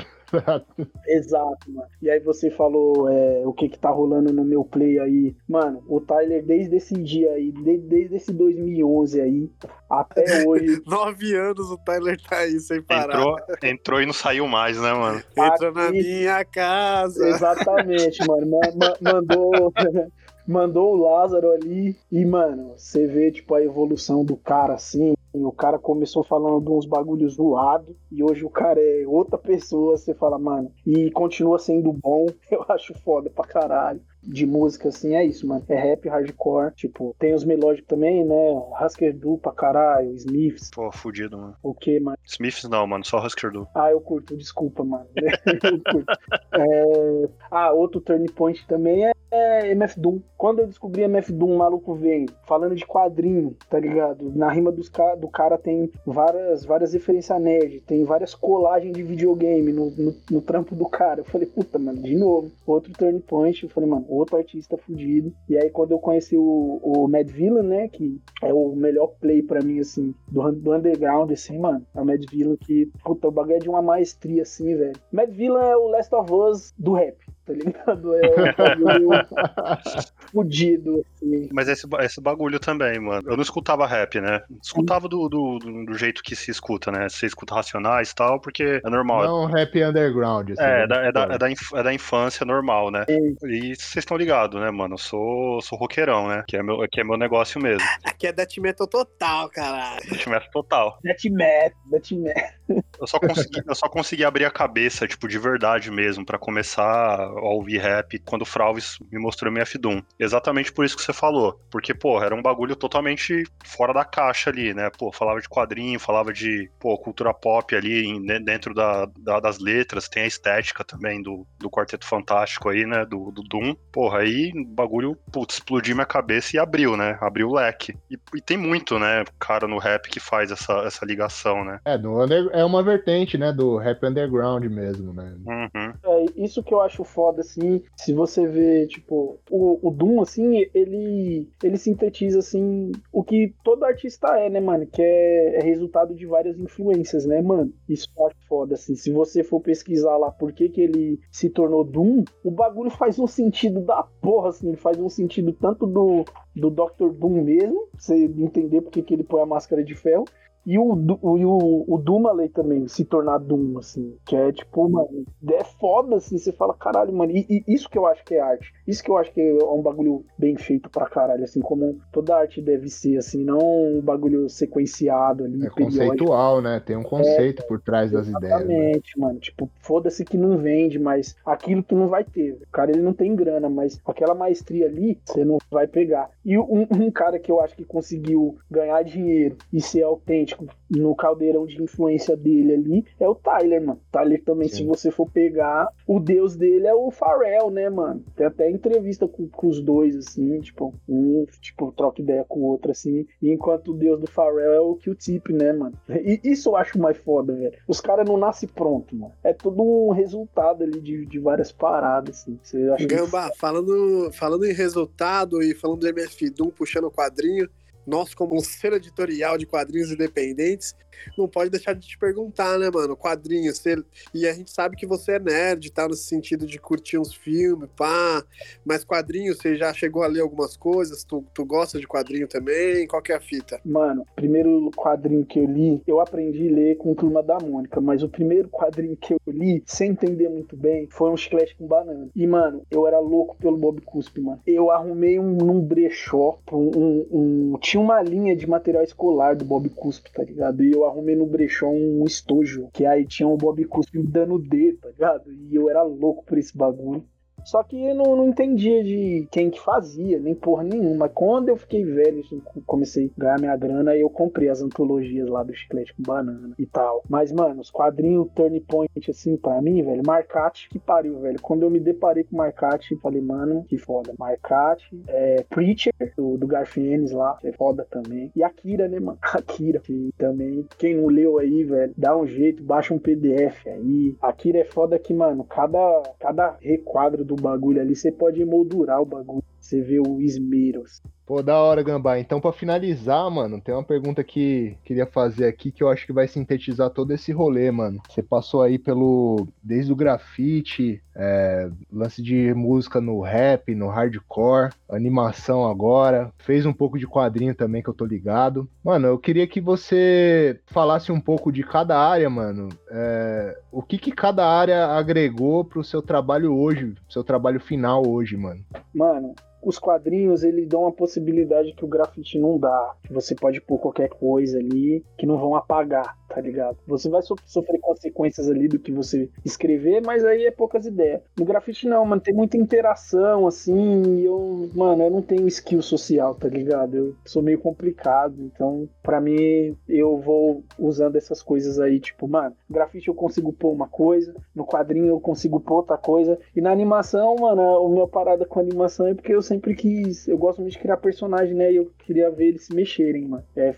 Exato, mano. E aí você falou é, o que que tá rolando no meu play aí. Mano, o Tyler desde esse dia aí, de, desde esse 2011 aí, até hoje. Nove anos o Tyler tá aí sem parar. Entrou, entrou e não saiu mais, né, mano? Entra na minha casa. Exatamente, mano. Ma- ma- mandou. Mandou o Lázaro ali e, mano, você vê, tipo, a evolução do cara assim. O cara começou falando de uns bagulhos zoados e hoje o cara é outra pessoa. Você fala, mano, e continua sendo bom. Eu acho foda pra caralho. De música, assim, é isso, mano. É rap, hardcore. Tipo, tem os melódicos também, né? Husker Du pra caralho, Smiths. Pô, fudido, mano. O que, mano? Smiths não, mano, só Husker Du. Ah, eu curto, desculpa, mano. eu curto. É, Ah, outro turn point também é, é MF Doom. Quando eu descobri MF Doom, o maluco veio falando de quadrinho, tá ligado? Na rima dos ca... do cara tem várias, várias referências nerd, tem várias colagens de videogame no, no, no trampo do cara. Eu falei, puta, mano, de novo. Outro turn point, eu falei, mano, outro artista fudido. E aí, quando eu conheci o, o Mad Villain, né, que é o melhor play pra mim, assim, do, do underground, assim, mano, é o Mad Villain que, puta, o bagulho é de uma maestria, assim, velho. Mad Villain é o Last of Us do rap, tá ligado? É um bagulho fudido, assim. Mas esse, esse bagulho também, mano. Eu não escutava rap, né? Escutava do, do, do- jeito que se escuta, né? Você escuta racionais e tal, porque é normal. Não rap underground. assim, É, é da, é, da, é, da inf- é da infância normal, né? E vocês estão ligados, né, mano? Eu sou, sou roqueirão, né? Que é, meu, que é meu negócio mesmo. Aqui é death metal total, caralho. Tivesse total. Deathmatch, Deathmatch. Eu só, consegui, eu só consegui abrir a cabeça, tipo, de verdade mesmo, pra começar a ouvir rap quando o Fralves me mostrou MF Doom. Exatamente por isso que você falou. Porque, pô, era um bagulho totalmente fora da caixa ali, né? Pô, falava de quadrinho, falava de, pô, cultura pop ali de- dentro da, da- das letras, tem a estética também do, do Quarteto Fantástico aí, né? Do, do Doom. Porra, aí o bagulho, putz, explodiu minha cabeça e abriu, né? Abriu o leque. E, e tem muito, né, cara no rap que faz essa, essa ligação, né? É, do under- é uma vertente, né, do rap underground mesmo, né? Uhum. É, isso que eu acho foda, assim, se você vê, tipo, o, o Doom, assim, ele, ele sintetiza, assim, o que todo artista é, né, mano? Que é, é resultado de várias influências, né, mano? Isso eu acho foda, assim. Se você for pesquisar lá por que, que ele se tornou Doom, o bagulho faz um sentido da porra, assim, faz um sentido tanto do, do Dr. Doom mesmo, pra você entender por que, que ele põe a máscara de ferro, e o, o, o, Dumaley também se tornar Doom, assim. Que é tipo, mano, é foda, assim. Você fala, caralho, mano. E, e isso que eu acho que é arte. Isso que eu acho que é um bagulho bem feito pra caralho, assim. Como toda arte deve ser, assim. Não um bagulho sequenciado ali. É periódico. conceitual, né? Tem um conceito por trás das ideias. Né? Exatamente, mano. Tipo, foda-se que não vende, mas aquilo tu não vai ter. O cara ele não tem grana, mas aquela maestria ali você não vai pegar. E um, um cara que eu acho que conseguiu ganhar dinheiro e ser autêntico no caldeirão de influência dele ali é o Tyler, mano. Tyler também, Sim. se você for pegar, o deus dele é o Pharrell, né, mano? Tem até entrevista com, com os dois, assim, tipo, um, tipo, troca ideia com o outro, assim. E enquanto o deus do Pharrell é o Q-Tip, né, mano? E isso eu acho mais foda, velho. Os caras não nascem pronto, mano. É tudo um resultado ali de, de várias paradas, assim. Você acha Gamba, falando, falando em resultado e falando do MF Doom puxando o quadrinho, nós, como um selo editorial de quadrinhos independentes, não pode deixar de te perguntar, né, mano? Quadrinhos. Você... E a gente sabe que você é nerd, tá? No sentido de curtir uns filmes, pá. Mas quadrinhos, você já chegou a ler algumas coisas? Tu, tu gosta de quadrinho também? Qual que é a fita? Mano, primeiro quadrinho que eu li, eu aprendi a ler com Turma da Mônica, mas o primeiro quadrinho que eu li, sem entender muito bem, foi um chiclete com banana. E, mano, eu era louco pelo Bob Cuspe, mano. Eu arrumei um, num brechó, um, um, um, tinha uma linha de material escolar do Bob Cuspe, tá ligado? E eu arrumei no brechó um estojo, que aí tinha o Bob Cuspe dando dedo, tá ligado? E eu era louco por esse bagulho. Só que eu não, não entendia de quem que fazia, nem porra nenhuma. Quando eu fiquei velho, comecei a ganhar minha grana, eu comprei as antologias lá do Chiclete com Banana e tal. Mas, mano, os quadrinhos Turn Point, assim, pra mim, velho, Marcate, que pariu, velho. Quando eu me deparei com Marcate, falei, mano, que foda. Marcate, é, Preacher, do, do Garfienes lá, é foda também. E Akira, né, mano? Akira, que também. Quem não leu aí, velho, dá um jeito, baixa um PDF aí. Akira é foda que, mano, cada, cada requadro do bagulho ali, você pode emoldurar o bagulho. Você vê o esmeros. Pô, da hora, Gambá. Então, para finalizar, mano, tem uma pergunta que queria fazer aqui que eu acho que vai sintetizar todo esse rolê, mano. Você passou aí pelo. desde o grafite, é, lance de música no rap, no hardcore, animação agora, fez um pouco de quadrinho também que eu tô ligado. Mano, eu queria que você falasse um pouco de cada área, mano. É, o que que cada área agregou pro seu trabalho hoje, pro seu trabalho final hoje, mano? Mano, os quadrinhos ele dão uma possibilidade que o grafite não dá. Você pode pôr qualquer coisa ali que não vão apagar, tá ligado? Você vai so sofrer consequências ali do que você escrever, mas aí é poucas ideias. No grafite não, mano, tem muita interação assim, e eu, mano, eu não tenho skill social, tá ligado? Eu sou meio complicado, então para mim eu vou usando essas coisas aí, tipo, mano, grafite eu consigo pôr uma coisa, no quadrinho eu consigo pôr outra coisa, e na animação, mano, o meu parada com animação é porque eu sempre quis. Eu gosto muito de criar personagem, né? E eu queria ver eles se mexerem, mano. É,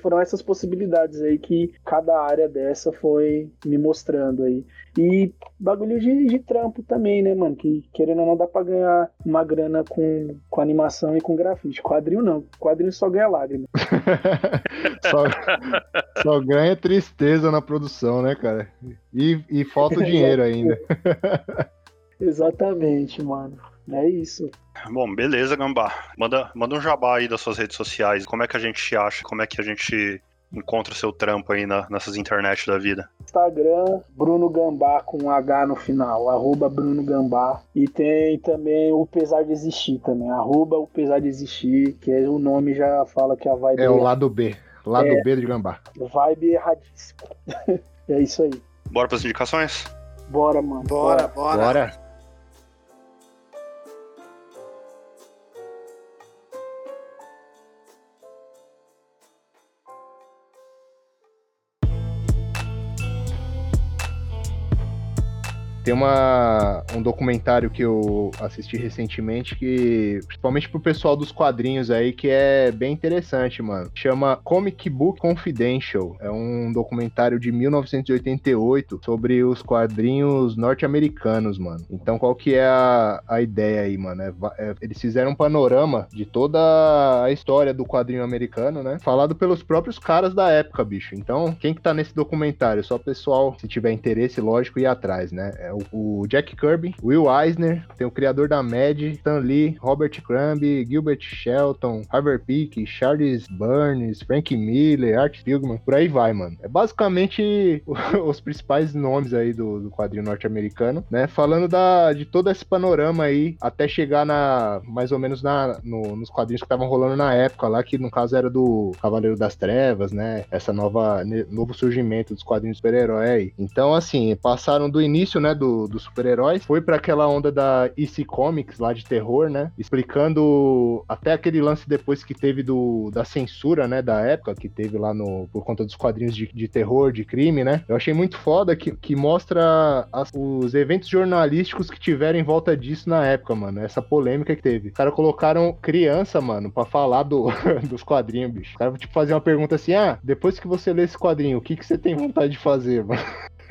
foram essas possibilidades aí que cada área dessa foi me mostrando aí. E bagulho de, de trampo também, né, mano? Que querendo ou não dá pra ganhar uma grana com, com animação e com grafite. Quadrinho não. Quadrinho só ganha lágrima. só, só ganha tristeza na produção, né, cara? E, e falta o dinheiro ainda. Exatamente, mano. É isso. Bom, beleza, Gambá. Manda, manda um jabá aí das suas redes sociais. Como é que a gente te acha? Como é que a gente encontra o seu trampo aí na, nessas internet da vida? Instagram, Bruno Gambá com um H no final, arroba Bruno Gambá. E tem também o Pesar de Existir também, arroba o Pesar de Existir, que é, o nome já fala que a vibe... É o lado B, lado é, B de Gambá. Vibe erradíssima. é isso aí. Bora pras indicações? Bora, mano. Bora, bora. bora. Tem uma, um documentário que eu assisti recentemente que, principalmente pro pessoal dos quadrinhos aí, que é bem interessante, mano. Chama Comic Book Confidential. É um documentário de 1988 sobre os quadrinhos norte-americanos, mano. Então, qual que é a, a ideia aí, mano? É, é, eles fizeram um panorama de toda a história do quadrinho americano, né? Falado pelos próprios caras da época, bicho. Então, quem que tá nesse documentário? Só o pessoal, se tiver interesse, lógico, ir atrás, né? É o, Jack Kirby, Will Eisner, tem o criador da Mad, Stan Lee, Robert Crumb, Gilbert Shelton, Harvey Peak, Charles Burns, Frank Miller, Art Spiegelman, por aí vai, mano. É basicamente os principais nomes aí do, do quadrinho norte-americano, né? Falando da, de todo esse panorama aí, até chegar na, mais ou menos na, no, nos quadrinhos que estavam rolando na época lá, que no caso era do Cavaleiro das Trevas, né? Essa nova, novo surgimento dos quadrinhos super-herói. Então, assim, passaram do início, né, do do super-heróis, foi para aquela onda da EC Comics lá de terror, né? Explicando até aquele lance depois que teve do, da censura, né? Da época, que teve lá no por conta dos quadrinhos de, de terror, de crime, né? Eu achei muito foda que, que mostra as, os eventos jornalísticos que tiveram em volta disso na época, mano. Essa polêmica que teve. Os caras colocaram criança, mano, para falar do, dos quadrinhos, bicho. Os caras, tipo, fazer uma pergunta assim: ah, depois que você lê esse quadrinho, o que, que você tem vontade de fazer, mano?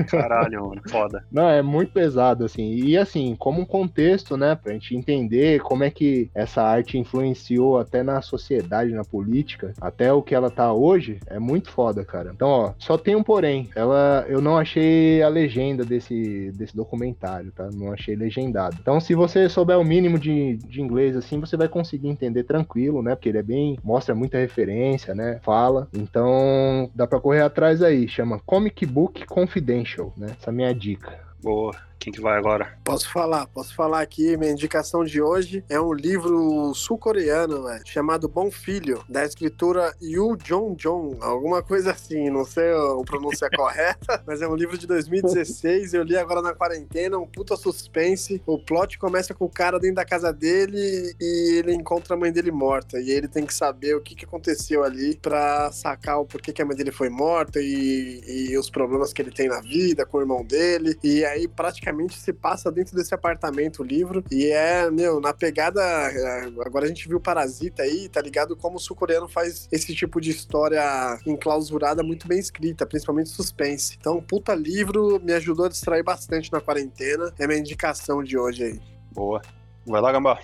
Caralho, mano, foda. Não, é muito pesado, assim. E assim, como um contexto, né, pra gente entender como é que essa arte influenciou até na sociedade, na política, até o que ela tá hoje, é muito foda, cara. Então, ó, só tem um porém. Ela, eu não achei a legenda desse, desse documentário, tá? Não achei legendado. Então, se você souber o mínimo de, de inglês, assim, você vai conseguir entender tranquilo, né? Porque ele é bem, mostra muita referência, né? Fala. Então, dá pra correr atrás aí. Chama Comic Book Confidential, né? Essa é a minha dica. Boa. Quem que vai agora? Posso falar, posso falar aqui. Minha indicação de hoje é um livro sul-coreano, velho, chamado Bom Filho, da escritora Yu Jong Jong, alguma coisa assim, não sei a pronúncia correta, mas é um livro de 2016. Eu li agora na quarentena, um puta suspense. O plot começa com o cara dentro da casa dele e ele encontra a mãe dele morta. E ele tem que saber o que, que aconteceu ali pra sacar o porquê que a mãe dele foi morta e, e os problemas que ele tem na vida com o irmão dele. E aí, praticamente praticamente se passa dentro desse apartamento o livro. E é, meu, na pegada. É, agora a gente viu Parasita aí, tá ligado? Como o sul-coreano faz esse tipo de história enclausurada muito bem escrita, principalmente suspense. Então, puta livro, me ajudou a distrair bastante na quarentena. É minha indicação de hoje aí. Boa. Vai lá, Gambá.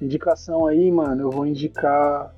Indicação aí, mano, eu vou indicar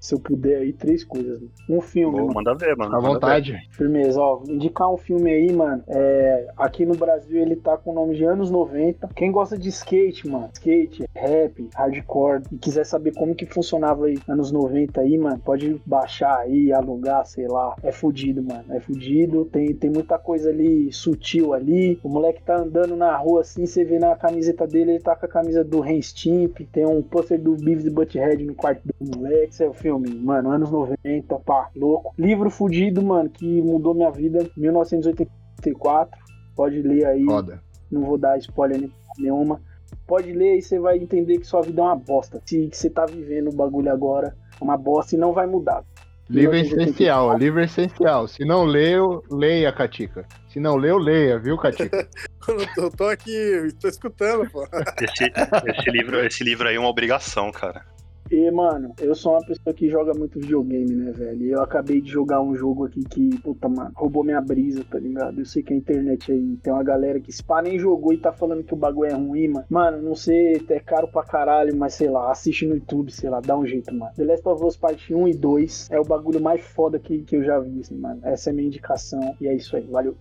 se eu puder aí, três coisas. Um filme. Boa, manda ver, mano. À vontade. Ver. Firmeza, ó. Indicar um filme aí, mano. É, aqui no Brasil ele tá com o nome de anos 90. Quem gosta de skate, mano, skate, rap, hardcore, e quiser saber como que funcionava aí anos 90 aí, mano, pode baixar aí, alugar, sei lá. É fudido, mano. É fudido. Tem, tem muita coisa ali sutil ali. O moleque tá andando na rua assim, você vê na camiseta dele, ele tá com a camisa do Ren Stimp. Tem um pôster do Beavis e Butthead no quarto do moleque. Esse é o filme filme, mano, anos 90, pá, louco. Livro fudido, mano, que mudou minha vida, 1984. Pode ler aí. Foda. Não vou dar spoiler nenhuma. Pode ler e você vai entender que sua vida é uma bosta. Se você tá vivendo o bagulho agora, é uma bosta e não vai mudar. Livro essencial, livro essencial. Se não leu, leia, Catica. Se não leu, leia, viu, Catica? eu tô aqui, tô escutando, pô. Esse, esse, livro, esse livro aí é uma obrigação, cara. E, mano, eu sou uma pessoa que joga muito videogame, né, velho? Eu acabei de jogar um jogo aqui que, puta, mano, roubou minha brisa, tá ligado? Eu sei que a internet aí tem uma galera que se pá nem jogou e tá falando que o bagulho é ruim, mano. Mano, não sei, é caro pra caralho, mas sei lá, assiste no YouTube, sei lá, dá um jeito, mano. The Last of Us Part 1 e 2 é o bagulho mais foda que, que eu já vi, assim, mano. Essa é a minha indicação e é isso aí, valeu.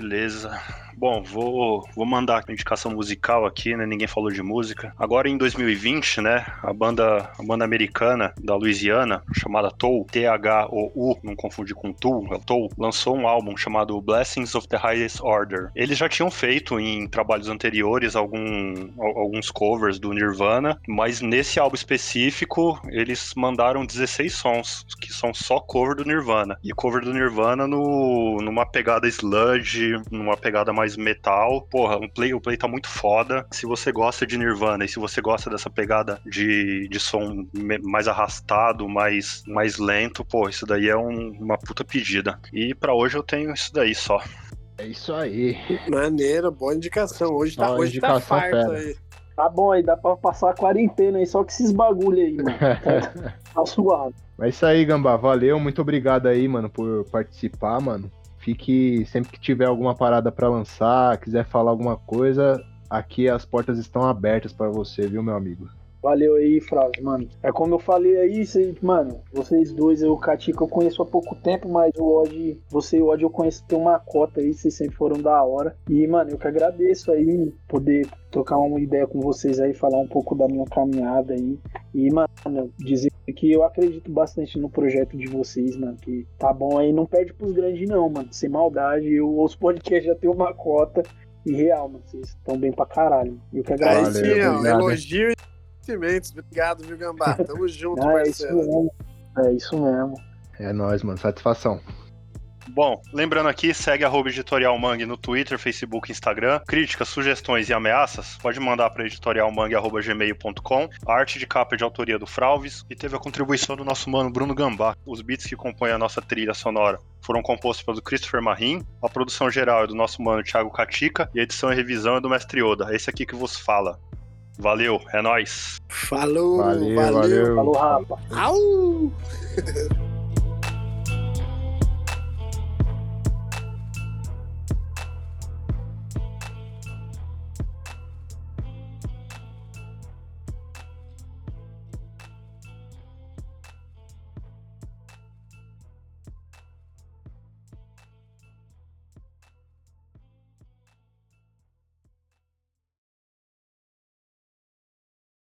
Beleza. Bom, vou, vou mandar a indicação musical aqui, né? Ninguém falou de música. Agora em 2020, né? A banda, a banda americana da Louisiana, chamada Tool, T-H-O-U, não confundir com Tool, é Tool, lançou um álbum chamado Blessings of the Highest Order. Eles já tinham feito em trabalhos anteriores algum, alguns covers do Nirvana, mas nesse álbum específico eles mandaram 16 sons, que são só cover do Nirvana. E cover do Nirvana no, numa pegada sludge, numa pegada mais metal. Porra, o play, o play tá muito foda. Se você gosta de Nirvana e se você gosta dessa pegada de, de som mais arrastado, mais, mais lento, pô, isso daí é um, uma puta pedida. E para hoje eu tenho isso daí só. É isso aí. Maneiro, boa indicação. Hoje tá, hoje tá farto aí. Tá bom aí, dá pra passar a quarentena aí, só que esses bagulho aí, mano. tá. Mas é isso aí, Gambá. Valeu, muito obrigado aí, mano, por participar, mano. Fique sempre que tiver alguma parada para lançar, quiser falar alguma coisa, aqui as portas estão abertas para você, viu, meu amigo? Valeu aí, Frase, mano. É como eu falei aí, cê, mano, vocês dois, eu, o Catica, eu conheço há pouco tempo, mas o Odd, você e o Odd eu conheço, tem uma cota aí, vocês sempre foram da hora. E, mano, eu que agradeço aí poder trocar uma ideia com vocês aí, falar um pouco da minha caminhada aí. E, mano, dizer que eu acredito bastante no projeto de vocês, mano, que tá bom aí, não perde pros grandes não, mano, sem maldade. Eu ouço podcast já tem uma cota. E real, mano, vocês estão bem pra caralho. Eu que agradeço. Aí sim, ó, elogio Obrigado, viu, Gambá? Tamo junto, ah, parceiro. É isso mesmo. É isso mesmo. É nóis, mano. Satisfação. Bom, lembrando aqui, segue arroba editorial Mangue no Twitter, Facebook Instagram. Críticas, sugestões e ameaças, pode mandar para editorialmangue.gmail.com. A arte de capa é de autoria do Fralves e teve a contribuição do nosso mano Bruno Gambá. Os beats que compõem a nossa trilha sonora foram compostos pelo Christopher Marim. A produção geral é do nosso mano Thiago Catica e a edição e revisão é do Mestre Oda. Esse aqui que vos fala. Valeu, é nóis. Falou, valeu. valeu. Falou, rapa. Au!